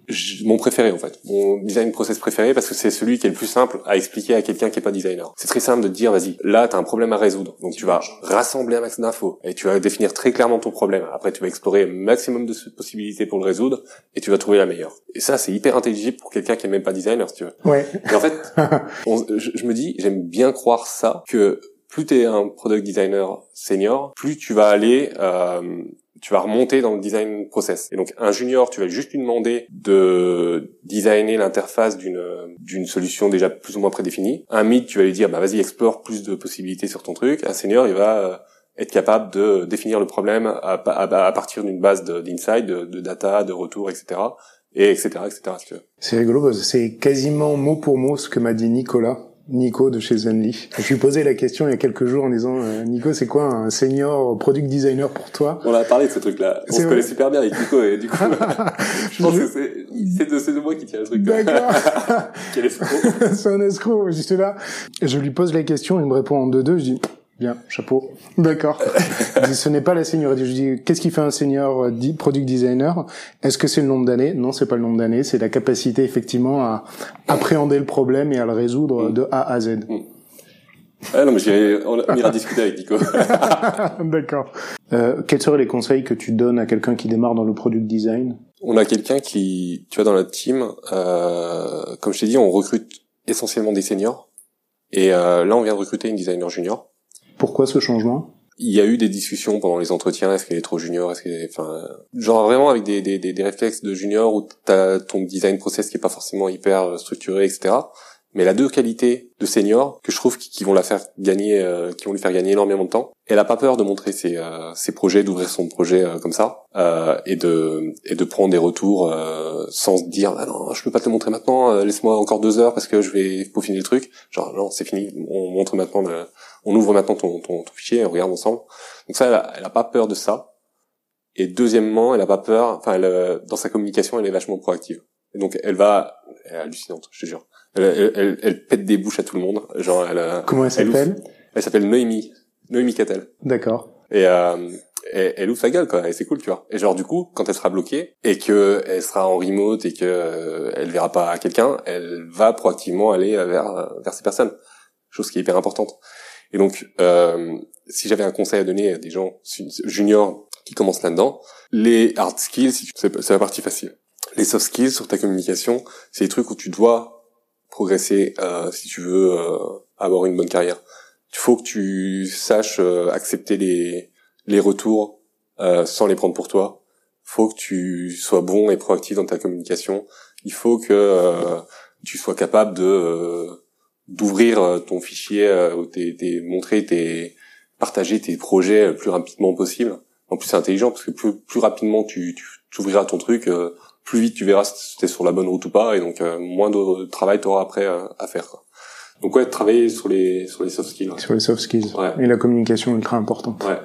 mon préféré en fait, mon design process préféré parce que c'est celui qui est le plus simple à expliquer à quelqu'un qui est pas designer. C'est très simple de te dire vas-y, là tu as un problème à résoudre. Donc tu vas rassembler un max d'infos et tu vas définir très clairement ton problème. Après tu vas explorer un maximum de possibilités pour le résoudre et tu vas trouver la meilleure. Et ça c'est hyper intelligible pour quelqu'un qui est même pas designer si tu veux. Ouais. Et en fait, on- je, je me dis, j'aime bien croire ça, que plus tu es un product designer senior, plus tu vas aller, euh, tu vas remonter dans le design process. Et donc un junior, tu vas juste lui demander de designer l'interface d'une d'une solution déjà plus ou moins prédéfinie. Un mid, tu vas lui dire, bah vas-y, explore plus de possibilités sur ton truc. Un senior, il va euh, être capable de définir le problème à, partir d'une base d'insight, de, data, de retour, etc. Et etc. etc. C'est rigolo c'est quasiment mot pour mot ce que m'a dit Nicolas. Nico de chez Zenly. Je lui posé la question il y a quelques jours en disant euh, Nico c'est quoi un senior product designer pour toi? On a parlé de ce truc-là. On se connaît super bien avec Nico et du coup, je pense que c'est, de, de moi qui tient le truc. D'accord. Quel escroc. c'est un escroc, j'étais là. Je lui pose la question, il me répond en deux-deux, je dis, bien, chapeau. D'accord. Ce n'est pas la seniorité. Je dis, qu'est-ce qui fait un senior euh, product designer? Est-ce que c'est le nombre d'années? Non, c'est pas le nombre d'années, c'est la capacité effectivement à appréhender le problème et à le résoudre de A à Z. Ah non, mais j'irai, on, on ira discuter avec Nico. D'accord. Euh, quels seraient les conseils que tu donnes à quelqu'un qui démarre dans le product design? On a quelqu'un qui, tu vois, dans notre team, euh, comme je t'ai dit, on recrute essentiellement des seniors. Et euh, là, on vient de recruter une designer junior. Pourquoi ce changement? Il y a eu des discussions pendant les entretiens. Est-ce qu'elle est trop junior Est-ce qu'elle est, enfin, genre vraiment avec des, des, des, réflexes de junior où t'as ton design process qui est pas forcément hyper euh, structuré, etc. Mais elle a deux qualités de senior que je trouve qui, vont la faire gagner, euh, qui vont lui faire gagner énormément de temps. Elle a pas peur de montrer ses, euh, ses projets, d'ouvrir son projet euh, comme ça, euh, et de et de prendre des retours euh, sans se dire ah non je peux pas te le montrer maintenant, laisse-moi encore deux heures parce que je vais peaufiner le truc. Genre non c'est fini, on montre maintenant, le- on ouvre maintenant ton, ton, ton fichier, on regarde ensemble. Donc ça elle a, elle a pas peur de ça. Et deuxièmement elle a pas peur, enfin elle, euh, dans sa communication elle est vachement proactive. Et donc elle va, elle est hallucinante, je te jure. Elle, elle, elle, pète des bouches à tout le monde. Genre elle, euh, Comment elle Elle s'appelle? Elle s'appelle Noémie, Noémie Cattel. D'accord. Et euh, elle, elle ouvre sa gueule quoi, et c'est cool tu vois. Et genre du coup, quand elle sera bloquée et que elle sera en remote et que euh, elle verra pas quelqu'un, elle va proactivement aller vers vers ces personnes. Chose qui est hyper importante. Et donc, euh, si j'avais un conseil à donner à des gens juniors qui commencent là-dedans, les hard skills, c'est la partie facile. Les soft skills sur ta communication, c'est les trucs où tu dois progresser euh, si tu veux euh, avoir une bonne carrière. Il faut que tu saches euh, accepter les les retours euh, sans les prendre pour toi. Faut que tu sois bon et proactif dans ta communication. Il faut que euh, tu sois capable de d'ouvrir euh, ton fichier, euh, ou tes, tes- montrer tes partager tes projets le plus rapidement possible. En plus c'est intelligent parce que plus plus rapidement tu tu, ouvriras ton truc, euh, plus vite tu verras si t'es sur la bonne route ou pas et donc euh, moins de travail t'auras après euh, à faire. Quoi. Donc ouais, travailler sur les sur les soft skills. Sur les soft skills. Ouais. Et la communication ultra importante. Ouais.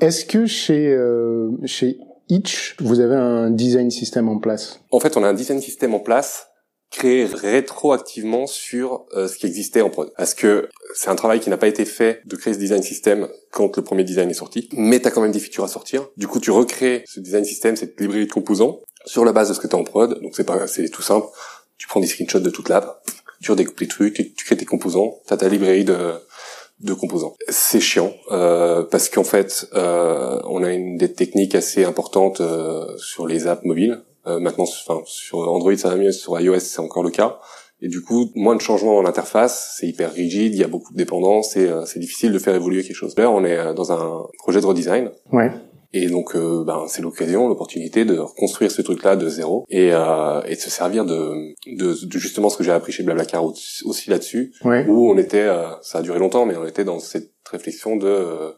Est-ce que chez euh, chez Itch, vous avez un design system en place? En fait, on a un design système en place créé rétroactivement sur euh, ce qui existait en prod. Parce que c'est un travail qui n'a pas été fait de créer ce design system quand le premier design est sorti, mais tu as quand même des features à sortir. Du coup, tu recrées ce design system, cette librairie de composants, sur la base de ce que tu as en prod. Donc c'est pas c'est tout simple. Tu prends des screenshots de toute l'app, tu redécoupes les trucs, tu, tu crées tes composants, tu as ta librairie de de composants. C'est chiant euh, parce qu'en fait, euh, on a une des techniques assez importantes euh, sur les apps mobiles. Euh, maintenant, enfin sur Android ça va mieux, sur iOS c'est encore le cas. Et du coup, moins de changements dans l'interface, c'est hyper rigide, il y a beaucoup de dépendances et euh, c'est difficile de faire évoluer quelque chose. Là, on est euh, dans un projet de redesign Ouais. et donc, euh, ben, c'est l'occasion, l'opportunité de reconstruire ce truc-là de zéro et, euh, et de se servir de, de, de justement ce que j'ai appris chez Blablacar aussi aussi là-dessus, Ouais. où on était, euh, ça a duré longtemps, mais on était dans cette réflexion de,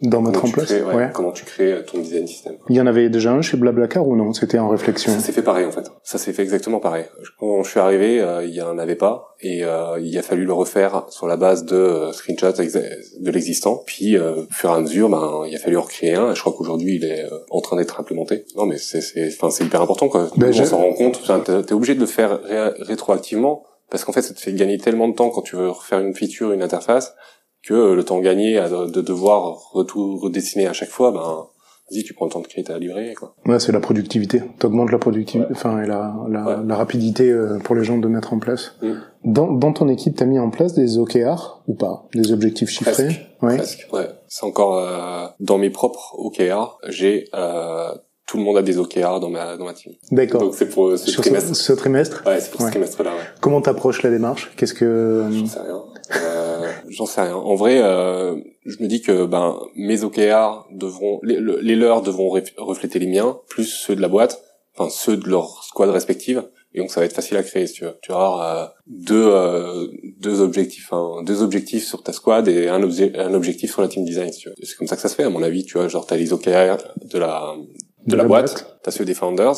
tu place crées, ouais, Ouais. Comment tu crées euh, ton design system. Il y en avait déjà un chez Blablacar ou non? C'était en réflexion. Ça s'est fait pareil en fait. Ça s'est fait exactement pareil. Quand je suis arrivé, euh, il y en avait pas et euh, il a fallu le refaire sur la base de euh, screenshots de l'existant. Puis, au fur et à mesure, ben, il a fallu en recréer un. Et je crois qu'aujourd'hui, il est en train d'être implémenté. Non, mais c'est, c'est, enfin, c'est hyper important quoi. Ben, on je- s'en rend compte. T'es, t'es obligé de le faire ré- rétroactivement parce qu'en fait, ça te fait gagner tellement de temps quand tu veux refaire une feature, une interface, que euh, le temps gagné à de, de devoir redessiner à chaque fois, ben, vas-y, tu prends le temps de créer ta livrée, quoi. Ouais, c'est la productivité. T'augmentes la productivité, Ouais. enfin, et la, la, Ouais. la rapidité euh, pour les gens de mettre en place. Mm. Dans, dans ton équipe, t'as mis en place des OKR ou pas? Des objectifs chiffrés? Presque. Ouais. Presque, ouais. C'est encore euh, dans mes propres OKR, j'ai euh, tout le monde a des OKR dans ma dans ma team. D'accord. Donc c'est pour ce Sur trimestre. ce, ce trimestre? Ouais, c'est pour Ouais. ce trimestre-là. Ouais. Comment t'approches la démarche? Qu'est-ce que... J'en sais rien. Euh, J'en sais rien. En vrai, euh, je me dis que ben mes OKR devront les, le- les leurs devront ref- refléter les miens plus ceux de la boîte, enfin ceux de leur squad respective. Et donc ça va être facile à créer si tu veux. Tu vas avoir euh, deux euh, deux objectifs, hein, deux objectifs sur ta squad et un, obje- un objectif sur la team design. Si C'est comme ça que ça se fait à mon avis. Tu vois, genre t'as les OKR de la de, la, boîte, t'as ceux des founders.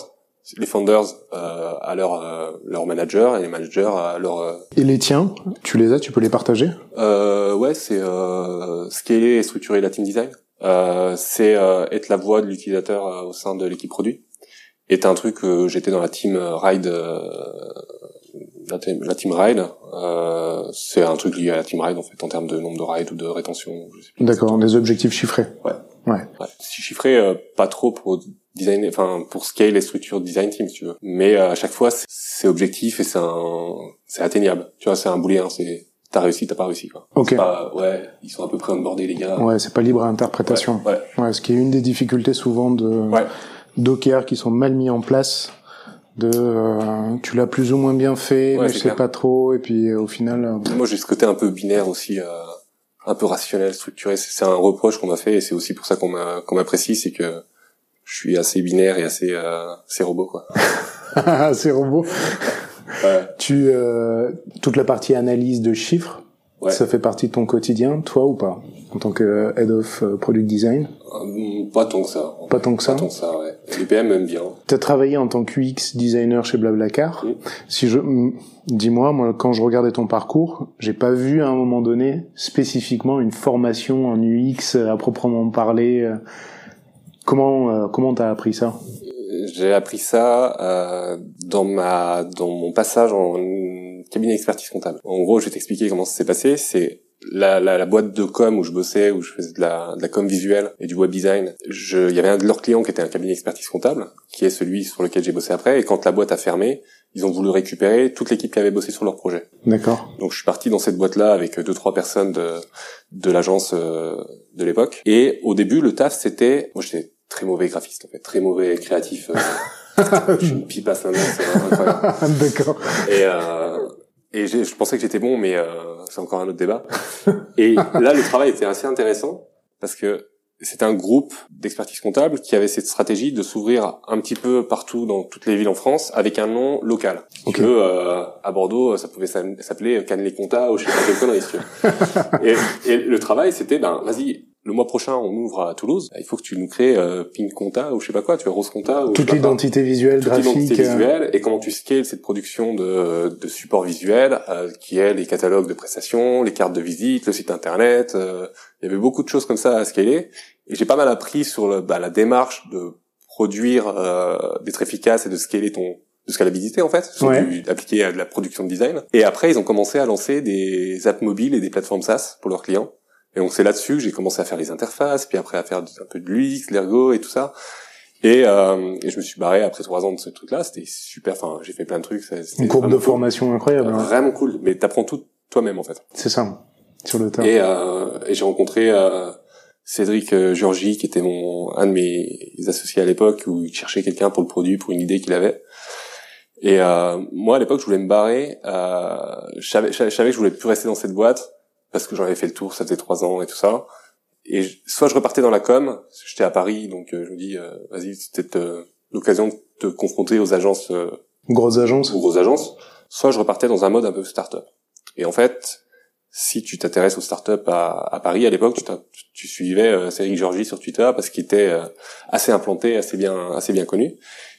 Les founders euh, à leur euh, leur manager et les managers à leur euh, Et les tiens, tu les as, tu peux les partager? Euh, ouais, c'est euh, scaler et structurer la team design. Euh, c'est euh, être la voix de l'utilisateur au sein de l'équipe produit. Et un truc, euh, j'étais dans la team ride, euh, la, team, la team ride. Euh, c'est un truc lié à la team ride en fait en termes de nombre de rides ou de rétention. D'accord, des objectifs chiffrés. Ouais. Ouais. Ouais. Si chiffré, euh, pas trop pour design, enfin pour scale les structures design team si tu veux. Mais euh, à chaque fois, c'est- objectif et c'est un, c'est atteignable. Tu vois, c'est un booléen. C'est t'as réussi, t'as pas réussi quoi. Ok. Pas, ouais, ils sont à peu près onboardés les gars. Ouais, c'est pas libre à interprétation. Ouais. Ouais, ce qui est une des difficultés souvent de Ouais. d'OKR qui sont mal mis en place. De, euh, tu l'as plus ou moins bien fait, mais je sais clair. pas trop, et puis euh, au final, euh, Moi, j'ai ce côté un peu binaire aussi, euh, un peu rationnel, structuré. C'est un reproche qu'on m'a fait et c'est aussi pour ça qu'on m'a qu'on m'apprécie, c'est que je suis assez binaire et assez euh, assez robot quoi. c'est robot. Ouais. Tu, euh, toute la partie analyse de chiffres, Ouais. ça fait partie de ton quotidien, toi ou pas, en tant que head of euh, product design? Euh, Pas tant que ça. Pas tant que ça? Pas tant que ça, ouais. Les PM aiment bien. T'as travaillé en tant que UX designer chez Blablacar. Si je, dis-moi, moi, quand je regardais ton parcours, j'ai pas vu à un moment donné spécifiquement une formation en UX à proprement parler. Comment, euh, comment t'as appris ça? J'ai appris ça euh, dans ma dans mon passage en cabinet expertise comptable. En gros, je vais t'expliquer comment ça s'est passé. C'est la, la, la boîte de com où je bossais, où je faisais de la, de la com visuelle et du web design. Je, il y avait un de leurs clients qui était un cabinet expertise comptable, qui est celui sur lequel j'ai bossé après. Et quand la boîte a fermé, ils ont voulu récupérer toute l'équipe qui avait bossé sur leur projet. D'accord. Donc je suis parti dans cette boîte-là avec deux trois personnes de de l'agence euh, de l'époque. Et au début, le taf c'était, moi j'étais très mauvais graphiste en fait, très mauvais créatif. euh, je suis une pipe à cinq c'est vraiment incroyable. D'accord. Et euh, et je pensais que j'étais bon, mais euh, c'est encore un autre débat. Et là, le travail était assez intéressant parce que c'était un groupe d'expertise comptable qui avait cette stratégie de s'ouvrir un petit peu partout dans toutes les villes en France avec un nom local. Si Ok. tu veux, euh, à Bordeaux, ça pouvait s'appeler Cannes Compta ou je sais pas quelle connerie. et, et le travail, c'était, ben, vas-y, le mois prochain, on ouvre à Toulouse. Il faut que tu nous crées euh, Pink Compta ou je sais pas quoi, tu vois, Rose Compta ou Toute l'identité visuelle, toute l'identité graphique. euh, visuelle et comment tu scales cette production de, de support visuel euh, qui est les catalogues de prestations, les cartes de visite, le site internet. euh, il y avait beaucoup de choses comme ça à scaler et j'ai pas mal appris sur le, bah, la démarche de produire, euh, d'être efficace et de scaler ton de scalabilité en fait, Ouais. du, appliqué à de la production de design. Et après ils ont commencé à lancer des apps mobiles et des plateformes SaaS pour leurs clients. Et donc c'est là-dessus que j'ai commencé à faire les interfaces, puis après à faire un peu de l'UX, l'ergo et tout ça. Et, euh, et je me suis barré après trois ans de ce truc-là. C'était super. Enfin, j'ai fait plein de trucs. Une courbe de cool. formation incroyable. hein. Vraiment cool. Mais t'apprends tout toi-même en fait. C'est ça. Sur le tas. Et, euh, et j'ai rencontré euh, Cédric euh, Giorgi, qui était mon un de mes associés à l'époque, où il cherchait quelqu'un pour le produit, pour une idée qu'il avait. Et euh, moi, à l'époque, je voulais me barrer. Euh, je, savais, je savais je savais que je voulais plus rester dans cette boîte parce que j'en avais fait le tour, ça faisait trois ans et tout ça. Et je- soit je repartais dans la com, j'étais à Paris, donc euh, je me dis, euh, vas-y, c'est peut-être euh, l'occasion de te confronter aux agences Grosse agence. aux grosses agences, soit je repartais dans un mode un peu start-up. Et en fait, si tu t'intéresses aux startups à, à Paris à l'époque, tu, tu, suivais euh, Cédric Georgie sur Twitter parce qu'il était euh, assez implanté, assez bien, assez bien connu.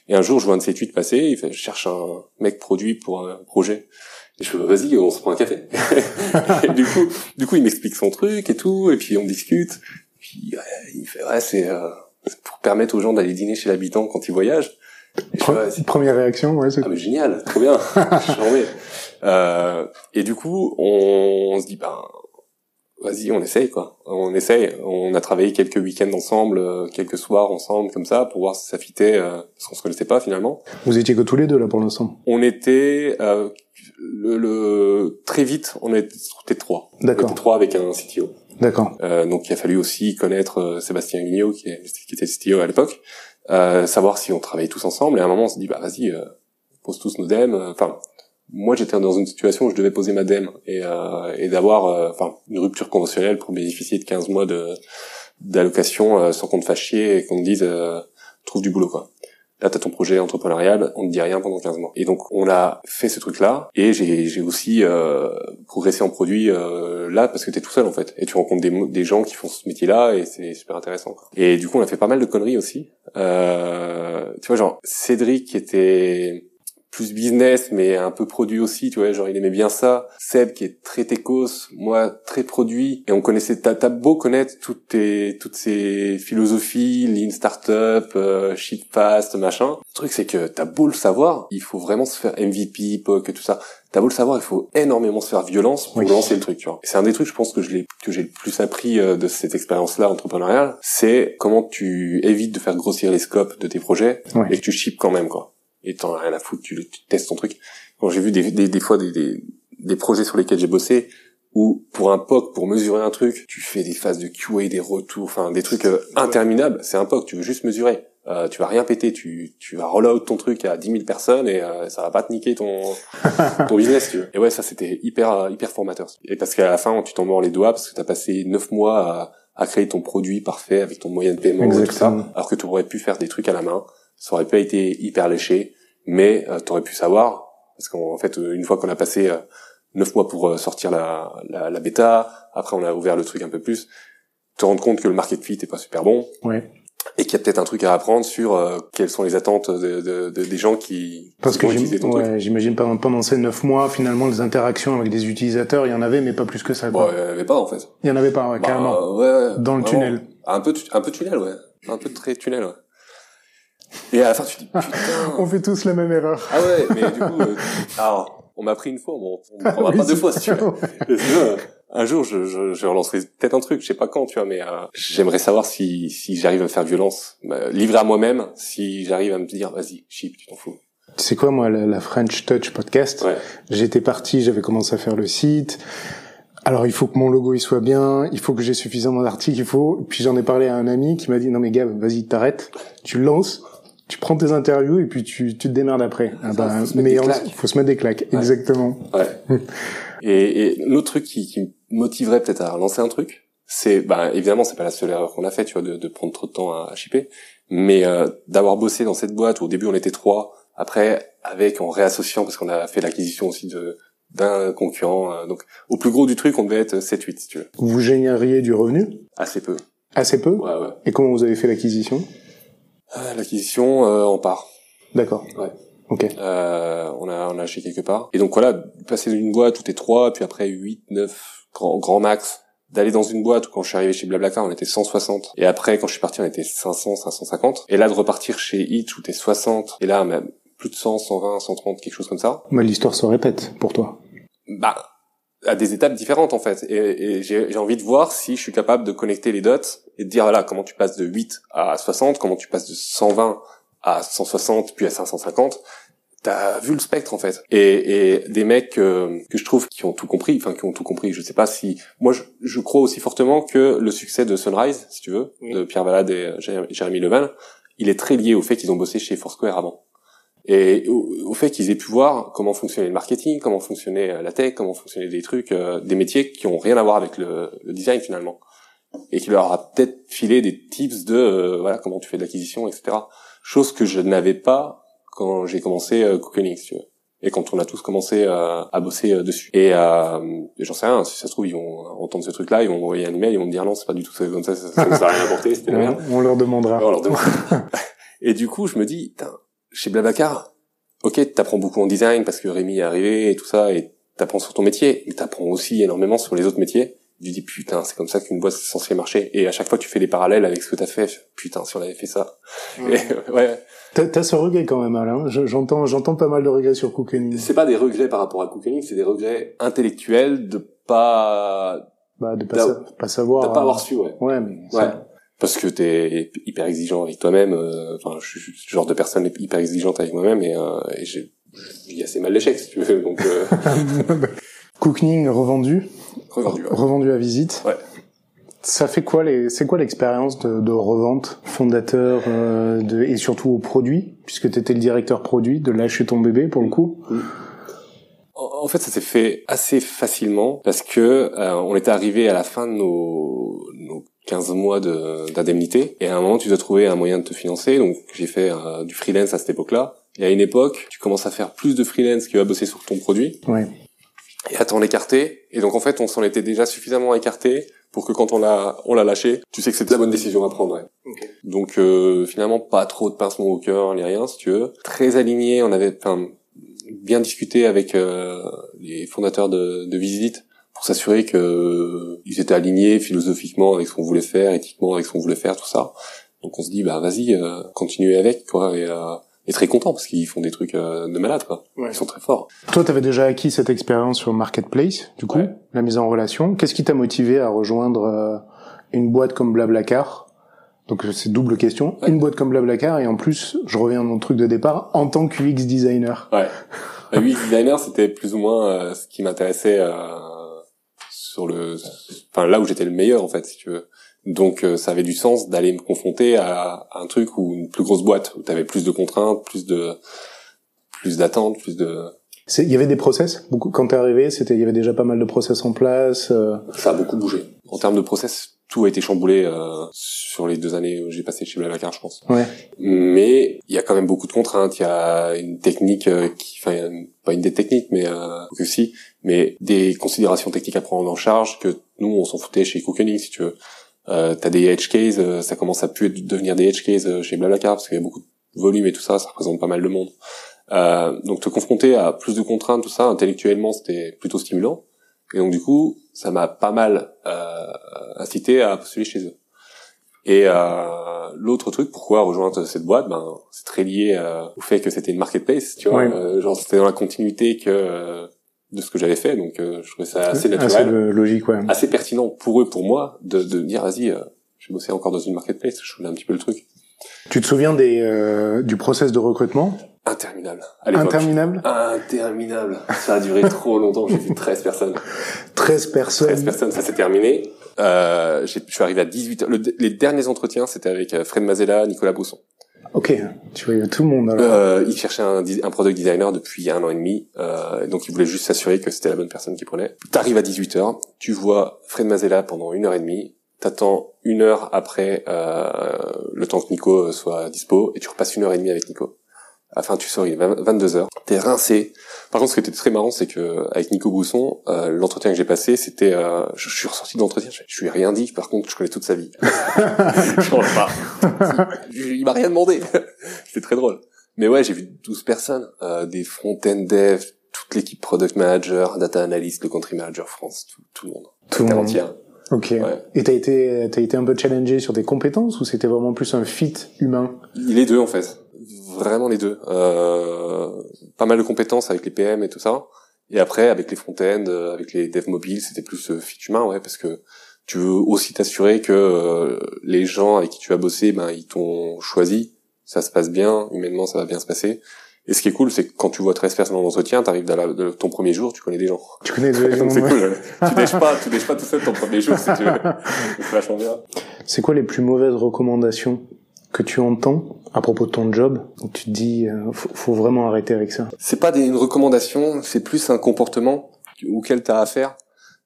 Et un jour, je vois un de ses tweets passer, il fait, je cherche un mec produit pour un projet. Et je fais, vas-y, on se prend un café. et du coup, du coup, il m'explique son truc et tout, et puis on discute. Puis il fait, ouais, c'est euh, pour permettre aux gens d'aller dîner chez l'habitant quand ils voyagent. Première réaction, ouais, c'est ah, mais génial, trop bien. euh, et du coup, on, on se dit, ben, vas-y, on essaye, quoi. On essaye. On a travaillé quelques week-ends ensemble, euh, quelques soirs ensemble, comme ça, pour voir si ça fitait, euh, parce qu'on se connaissait pas, finalement. Vous étiez que tous les deux, là, pour l'instant? On était, euh, le, le, très vite, on était trois. D'accord. On était trois avec un CTO. D'accord. Euh, donc, il a fallu aussi connaître euh, Sébastien Guignot, qui, qui était CTO à l'époque. Euh, savoir si on travaillait tous ensemble. Et à un moment, on se dit, bah vas-y, euh, pose tous nos DEM. Enfin, moi, j'étais dans une situation où je devais poser ma DEM et, euh, et d'avoir, euh, enfin, une rupture conventionnelle pour bénéficier de 15 mois de d'allocation sans qu'on te fasse chier et qu'on te dise, trouve du boulot, quoi là t'as ton projet entrepreneurial, on ne dit rien pendant 15 mois. Et donc on a fait ce truc-là, et j'ai aussi euh, progressé en produit euh, là parce que t'es tout seul en fait, et tu rencontres des, des gens qui font ce métier-là, et c'est super intéressant. Quoi. Et du coup on a fait pas mal de conneries aussi. Euh, tu vois genre Cédric était plus business mais un peu produit aussi tu vois genre il aimait bien ça. Seb qui est très techos moi très produit. Et on connaissait t'as beau connaître toutes tes toutes ces philosophies lean startup euh, shit fast machin. Le truc c'est que t'as beau le savoir il faut vraiment se faire MVP POC tout ça. T'as beau le savoir il faut énormément se faire violence pour lancer le truc tu vois. C'est un des trucs je pense que je l'ai que j'ai le plus appris euh, de cette expérience là entrepreneuriale. C'est comment tu évites de faire grossir les scopes de tes projets et que tu ships quand même quoi et t'en as rien à foutre, tu, tu testes ton truc. Quand j'ai vu des, des, des fois des, des, des, projets sur lesquels j'ai bossé, où pour un POC, pour mesurer un truc, tu fais des phases de QA, des retours, enfin des trucs euh, interminables, c'est un POC, tu veux juste mesurer. Euh, tu vas rien péter, tu, tu vas roll out ton truc à 10 000 personnes et euh, ça va pas te niquer ton, ton business. Tu veux. Et ouais, ça c'était hyper hyper formateur. Et parce qu'à la fin, tu t'en mords les doigts parce que t'as passé 9 mois à, à créer ton produit parfait avec ton moyen de paiement et tout ça, alors que tu aurais pu faire des trucs à la main ça aurait pas été hyper léché, mais euh, tu aurais pu savoir, parce qu'en fait, euh, une fois qu'on a passé euh, neuf mois pour sortir la, la, la, bêta, après on a ouvert le truc un peu plus, te rendre compte que le market fit est pas super bon. Ouais. Et qu'il y a peut-être un truc à apprendre sur euh, quelles sont les attentes de, de, de, des gens qui, Parce que j'imagine pendant, pendant ces neuf mois, finalement, les interactions avec des utilisateurs, il y en avait, mais pas plus que ça. Quoi. Bon, il y en avait pas en fait. Il y en avait pas, ouais, bah, carrément. Ouais, ouais, Dans le tunnel. Un peu, un peu tunnel, ouais. Un peu très tunnel, ouais. Et à la fin, tu dis, putain. on fait tous la même erreur. Ah ouais, mais du coup, euh, alors, on m'a pris une fois, bon, on ne prendra pas deux fois si tu veux. Un jour, je, je, je relancerai peut-être un truc, je sais pas quand, tu vois, mais euh, j'aimerais savoir si, si j'arrive à me faire violence, bah, livrer à moi-même, si j'arrive à me dire, vas-y, chip, tu t'en fous. Tu sais quoi, moi, la, French Touch podcast, ouais. j'étais parti, j'avais commencé à faire le site. Alors, il faut que mon logo il soit bien, il faut que j'ai suffisamment d'articles, il faut. Puis j'en ai parlé à un ami qui m'a dit non mais Gab, vas-y, t'arrêtes, tu lances tu prends tes interviews et puis tu, tu te démerdes après. Ah bah, mais il faut se mettre des claques, exactement. Ouais. et, et l'autre truc qui, qui me motiverait peut-être à lancer un truc, c'est, bah, évidemment, c'est pas la seule erreur qu'on a fait, tu vois, de, de, prendre trop de temps à, à shipper, mais euh, d'avoir bossé dans cette boîte où au début on était trois, après avec en réassociant parce qu'on a fait l'acquisition aussi de d'un concurrent. Euh, donc au plus gros du truc, on devait être 7-8 si tu veux. Vous génériez du revenu? Assez peu. Assez peu? Ouais, ouais. Et comment vous avez fait l'acquisition? L'acquisition euh, en part. D'accord. Ouais. Ok. Euh, on a on a acheté quelque part. Et donc voilà, passer d'une boîte où t'es trois, puis après 8, 9, grand, grand max, d'aller dans une boîte où quand je suis arrivé chez Blablacar on était 160 et après quand je suis parti on était 500 550 et là de repartir chez Hitch où t'es 60 et là même plus de 100 120 130 quelque chose comme ça mais l'histoire se répète pour toi bah à des étapes différentes en fait. Et, et j'ai envie de voir si je suis capable de connecter les dots et de dire voilà comment tu passes de 8 à 60 comment tu passes de 120 à 160 puis à 550 t'as vu le spectre en fait. Et, et des mecs euh, que je trouve qui ont tout compris enfin qui ont tout compris je sais pas si moi je, je crois aussi fortement que le succès de Sunrise si tu veux de Pierre Valade et Jérémy Leval il est très lié au fait qu'ils ont bossé chez Foursquare avant et au, fait qu'ils aient pu voir comment fonctionnait le marketing, comment fonctionnait euh, la tech, comment fonctionnaient des trucs, euh, des métiers qui ont rien à voir avec le, le design finalement, et qui leur a peut-être filé des tips de euh, voilà comment tu fais de l'acquisition, etc. Chose que je n'avais pas quand j'ai commencé euh, Cookening, si tu veux. et quand on a tous commencé à, à bosser euh, dessus. Et euh, j'en sais rien, si ça se trouve, ils vont entendre ce truc-là, ils vont envoyer un email, ils vont me dire non, c'est pas du tout comme ça, ça, ça nous a rien apporté, c'était la merde. On leur demandera. On leur demandera. et du coup, je me dis, chez Blablacar, ok, t'apprends beaucoup en design parce que Rémi est arrivé et tout ça, et t'apprends sur ton métier, mais t'apprends aussi énormément sur les autres métiers. Tu dis putain, c'est comme ça qu'une boîte est censée marcher. Et à chaque fois, tu fais des parallèles avec ce que t'as fait. Putain, si on avait fait ça. Ouais. Et, ouais. T'as ce regret quand même, Alain. J'entends, j'entends pas mal de regrets sur Cookening. C'est pas des regrets par rapport à Cookening, c'est des regrets intellectuels de pas, bah, de pas, sa pas savoir. De pas avoir su, ouais. Ouais, mais. Ouais. Parce que t'es hyper exigeant avec toi-même. euh, Enfin, je suis ce genre de personne hyper exigeante avec moi-même et, euh, et j'ai, il assez mal d'échecs, si tu veux. Donc. Euh... Cookening revendu? Revendu. Ouais. Revendu à visite? Ouais. Ça fait quoi les c'est quoi l'expérience de, de revente fondateur euh, de, et surtout au produit? Puisque tu étais le directeur produit de lâcher ton bébé pour le coup. Mmh. En fait, ça s'est fait assez facilement parce que euh, on était arrivé à la fin de nos, nos 15 mois d'indemnité et à un moment tu dois trouver un moyen de te financer. Donc j'ai fait euh, du freelance à cette époque-là. Et à une époque, tu commences à faire plus de freelance qui va bosser sur ton produit. Ouais. Et à t'en écarter. Et donc en fait, on s'en était déjà suffisamment écarté pour que quand on l'a on l'a lâché, tu sais que c'était la bonne décision à prendre. Ouais. Okay. Donc euh, finalement pas trop de pincement au cœur ni rien si tu veux. Très aligné, on avait enfin bien discuté avec euh, les fondateurs de, de Visite pour s'assurer que euh, ils étaient alignés philosophiquement avec ce qu'on voulait faire, éthiquement avec ce qu'on voulait faire, tout ça. Donc on se dit bah vas-y, euh, continuez avec quoi et euh, et très content parce qu'ils font des trucs euh, de malade quoi. Ouais. Ils sont très forts. Toi, t'avais déjà acquis cette expérience sur marketplace, du coup, Ouais. la mise en relation. Qu'est-ce qui t'a motivé à rejoindre euh, une boîte comme Blablacar? Donc c'est double question. Ouais. Une boîte comme Blablacar et en plus, je reviens à mon truc de départ en tant que UX designer. Ouais. Euh, UX designer, c'était plus ou moins euh, ce qui m'intéressait euh, sur le, enfin là où j'étais le meilleur en fait, si tu veux. Donc euh, ça avait du sens d'aller me confronter à, à un truc ou une plus grosse boîte où t'avais plus de contraintes, plus de, plus d'attentes, plus de. Il y avait des process? Beaucoup, quand t'es arrivé, c'était, il y avait déjà pas mal de process en place. euh, Ça a beaucoup bougé. En termes de process, tout a été chamboulé euh, sur les deux années où j'ai passé chez Blablacar, je pense. Ouais. mais il y a quand même beaucoup de contraintes. Il y a une technique euh, qui, enfin, pas une des techniques, mais euh, que si, mais des considérations techniques à prendre en charge que nous on s'en foutait chez Cookening, si tu veux. Euh, t'as des edge cases, euh, ça commence à plus devenir des edge cases euh, chez Blablacar parce qu'il y a beaucoup de volume et tout ça, ça représente pas mal de monde. Euh, donc te confronter à plus de contraintes, tout ça, intellectuellement, c'était plutôt stimulant. Et donc du coup, ça m'a pas mal euh, incité à postuler chez eux. Et euh, l'autre truc, pourquoi rejoindre cette boîte, ben c'est très lié euh, au fait que c'était une marketplace, tu vois, Ouais. euh, genre c'était dans la continuité que euh, de ce que j'avais fait, donc euh, je trouvais ça assez naturel, assez logique, ouais. assez pertinent pour eux, pour moi, de, de dire vas-y, euh, je vais bosser encore dans une marketplace, je voulais un petit peu le truc. Tu te souviens des, euh, du process de recrutement? Interminable. À interminable? Interminable. Ça a duré trop longtemps. J'ai vu 13 personnes. 13 personnes. 13 personnes, ça s'est terminé. Euh, je suis arrivé à 18 heures. Le- les derniers entretiens, c'était avec euh, Fred Mazella, Nicolas Bousson. Ok, tu voyais tout le monde alors. Euh, il cherchait un, product designer depuis un an et demi, euh, donc il voulait juste s'assurer que c'était la bonne personne qui prenait. T'arrives à 18h, tu vois Fred Mazella pendant une heure et demie, t'attends une heure après euh, le temps que Nico soit dispo, et tu repasses une heure et demie avec Nico. Enfin, tu sors, il est 22h, t'es rincé. Par contre, ce qui était très marrant, c'est que avec Nico Bousson, euh, l'entretien que j'ai passé, c'était, euh, je, je suis ressorti de l'entretien, je, je lui ai rien dit. Par contre, je connais toute sa vie. je change pas. Il, m'a rien demandé. c'était très drôle. Mais ouais, j'ai vu 12 personnes, euh, des front-end devs, toute l'équipe product manager, data analyst, le country manager France, tout, tout le monde. Tout le monde. entière. Ok. Ouais. Et t'as été, t'as été un peu challengé sur tes compétences ou c'était vraiment plus un fit humain? Les deux en fait, vraiment les deux. Euh, pas mal de compétences avec les PM et tout ça. Et après avec les front-end, euh, avec les devs mobiles, c'était plus euh, fit humain, ouais, parce que tu veux aussi t'assurer que euh, les gens avec qui tu as bossé, ben ils t'ont choisi, ça se passe bien, humainement ça va bien se passer. Et ce qui est cool, c'est que quand tu vois 13 personnes en entretien, t'arrives dans la- de ton premier jour, tu connais des gens. Tu connais Donc gens, c'est cool. ouais. tu dèches pas, tu dèches pas tout seul ton premier jour si tu veux. C'est vachement bien. C'est quoi les plus mauvaises recommandations? Que tu entends à propos de ton job tu te dis euh, faut, vraiment arrêter avec ça C'est pas des, une recommandation, c'est plus un comportement auquel t'as affaire.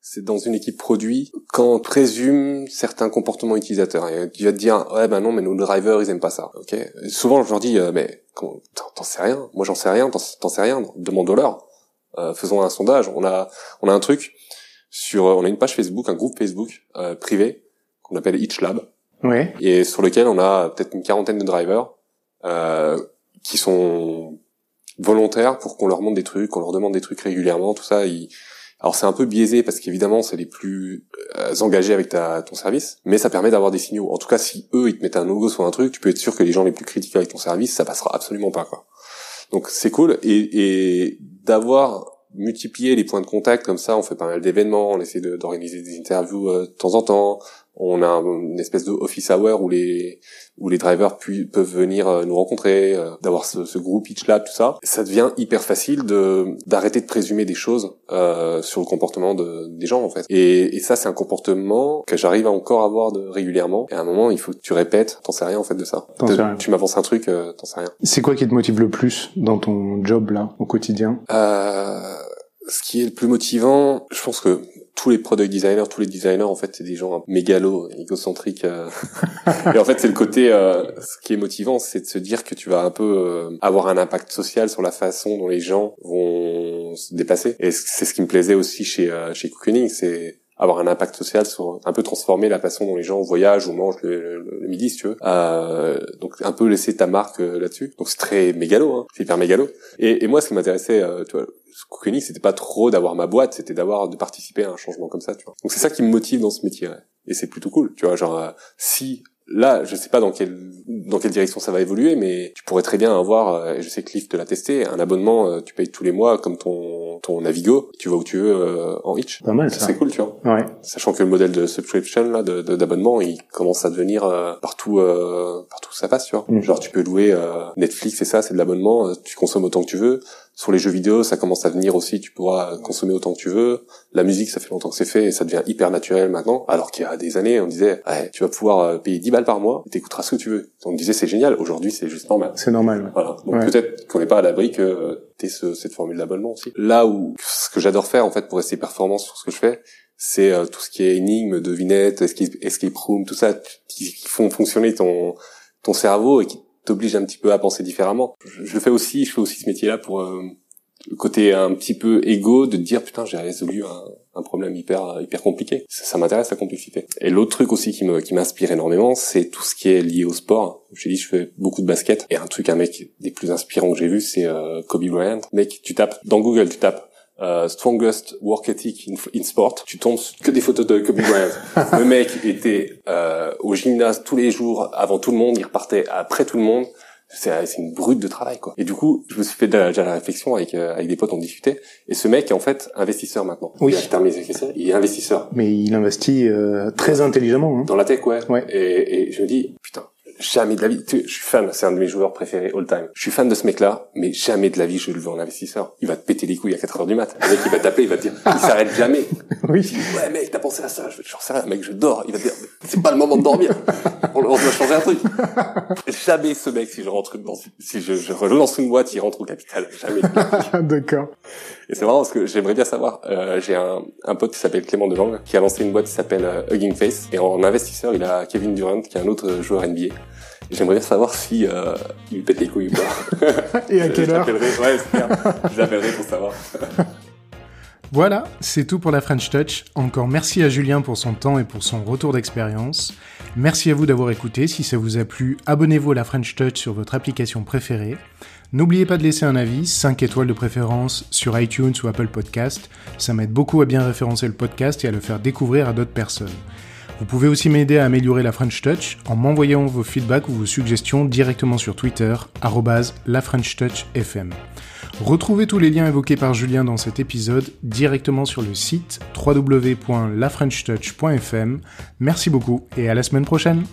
c'est dans une équipe produit quand on présume certains comportements utilisateurs. Et tu vas te dire ouais ben non mais nos drivers ils aiment pas ça. Ok. souvent je leur dis euh, mais t'en sais rien. Moi j'en sais rien. T'en sais rien. Demande-leur. Euh, faisons un sondage. On a on a un truc sur on a une page Facebook, un groupe Facebook euh, privé qu'on appelle Each Lab. Ouais. Et sur lequel on a peut-être une quarantaine de drivers euh, qui sont volontaires pour qu'on leur montre des trucs, qu'on leur demande des trucs régulièrement, tout ça. Alors c'est un peu biaisé parce qu'évidemment c'est les plus euh, engagés avec ta, ton service, mais ça permet d'avoir des signaux. En tout cas, si eux ils te mettent un logo sur un truc, tu peux être sûr que les gens les plus critiques avec ton service, ça passera absolument pas quoi. Donc c'est cool et, et d'avoir multiplié les points de contact comme ça, on fait pas mal d'événements, on essaie d'organiser des interviews euh, de temps en temps, on a une espèce de office hour où les où les drivers peuvent venir euh, nous rencontrer, euh, d'avoir ce, ce, groupe pitch lab, tout ça. Ça devient hyper facile de d'arrêter de présumer des choses euh, sur le comportement de, des gens en fait. Et, et ça, c'est un comportement que j'arrive à encore avoir de, régulièrement. Et à un moment, il faut que tu répètes. T'en sais rien en fait de ça. Tu m'avances un truc, euh, t'en sais rien. C'est quoi qui te motive le plus dans ton job là au quotidien? Euh, Ce qui est le plus motivant, je pense que tous les product designers, tous les designers, en fait, c'est des gens mégalos, égocentriques. Euh. et en fait, c'est le côté, euh, ce qui est motivant, c'est de se dire que tu vas un peu euh, avoir un impact social sur la façon dont les gens vont se déplacer. Et c'est ce qui me plaisait aussi chez chez Cookening, c'est avoir un impact social sur un peu transformer la façon dont les gens voyagent ou mangent le, midi si tu veux euh, donc un peu laisser ta marque là-dessus donc c'est très mégalo hein. c'est hyper mégalo et, moi ce qui m'intéressait tu vois Cookening, c'était pas trop d'avoir ma boîte, c'était d'avoir de participer à un changement comme ça, tu vois. Donc c'est ça qui me motive dans ce métier, et c'est plutôt cool, tu vois. Genre euh, si là, je sais pas dans quelle dans quelle direction ça va évoluer, mais tu pourrais très bien avoir, euh, et je sais que Lyft te l'a testé, un abonnement, euh, tu payes tous les mois comme ton ton Navigo, tu vas où tu veux en Hitch. Pas mal ça. C'est cool, tu vois. Ouais. Sachant que le modèle de subscription là, d'abonnement, il commence à devenir partout partout où ça passe, tu vois. Mm. Genre tu peux louer Netflix et ça, c'est de l'abonnement, tu consommes autant que tu veux sur les jeux vidéo, ça commence à venir aussi, tu pourras consommer autant que tu veux. La musique, ça fait longtemps que c'est fait et ça devient hyper naturel maintenant. Alors qu'il y a des années, on disait, ouais, tu vas pouvoir euh, payer 10 balles par mois et t'écouteras ce que tu veux. On disait, c'est génial. Aujourd'hui, c'est juste normal. C'est normal. Voilà. Donc peut-être qu'on n'est pas à l'abri que euh, t'aies ce, cette formule d'abonnement aussi. Là où, ce que j'adore faire, en fait, pour rester performant sur ce que je fais, c'est euh, tout ce qui est énigme, devinette, escape, escape room, tout ça, qui, qui font fonctionner ton, ton cerveau et qui t'oblige un petit peu à penser différemment. Je, je, fais aussi, je fais aussi ce métier-là pour euh, le côté un petit peu égo de dire putain j'ai résolu un, un, problème hyper hyper compliqué. Ça, ça m'intéresse la complexité. Et l'autre truc aussi qui me qui m'inspire énormément, c'est tout ce qui est lié au sport. J'ai dit je fais beaucoup de basket et un truc un mec des plus inspirants que j'ai vu c'est euh, Kobe Bryant. Mec, tu tapes dans Google, tu tapes euh, strongest work ethic in, sport, tu tombes que des photos de Kobe Bryant. le mec était euh, au gymnase tous les jours avant tout le monde, il repartait après tout le monde. C'est une brute de travail quoi. Et du coup, je me suis fait déjà la réflexion avec euh, avec des potes, on discutait. Et ce mec est en fait investisseur maintenant. Oui. Il a il est investisseur. Mais il investit euh, très intelligemment. Hein. Dans la tech, ouais. ouais. Et, et je me dis, putain, jamais de la vie. je suis fan, c'est un de mes joueurs préférés all time. Je suis fan de ce mec-là, mais jamais de la vie je le veux en investisseur. Il va te péter les couilles à 4 heures du mat. Le mec, il va t'appeler, il va te dire, il s'arrête jamais. oui. Ouais, mec, t'as pensé à ça? Je j'en sais rien, mec, je dors. Il va te dire, c'est pas le moment de dormir. on, doit changer un truc. jamais ce mec, si je rentre dans, si je, je relance une boîte, il rentre au capital. Jamais. D'accord. Et c'est marrant parce que j'aimerais bien savoir, euh, j'ai un, un pote qui s'appelle Clément Delang, qui a lancé une boîte qui s'appelle euh, Hugging Face. Et en investisseur, il a Kevin Durant, qui est un autre joueur NBA. J'aimerais bien savoir si euh, il pète les couilles ou pas. Et à quelle heure Ouais, Je l'appellerai pour savoir. Voilà, c'est tout pour la French Touch. Encore merci à Julien pour son temps et pour son retour d'expérience. Merci à vous d'avoir écouté. Si ça vous a plu, abonnez-vous à la French Touch sur votre application préférée. N'oubliez pas de laisser un avis, 5 étoiles de préférence sur iTunes ou Apple Podcast. Ça m'aide beaucoup à bien référencer le podcast et à le faire découvrir à d'autres personnes. Vous pouvez aussi m'aider à améliorer la French Touch en m'envoyant vos feedbacks ou vos suggestions directement sur Twitter, lafrenchtouchfm. Retrouvez tous les liens évoqués par Julien dans cet épisode directement sur le site www.lafrenchtouch.fm. Merci beaucoup et à la semaine prochaine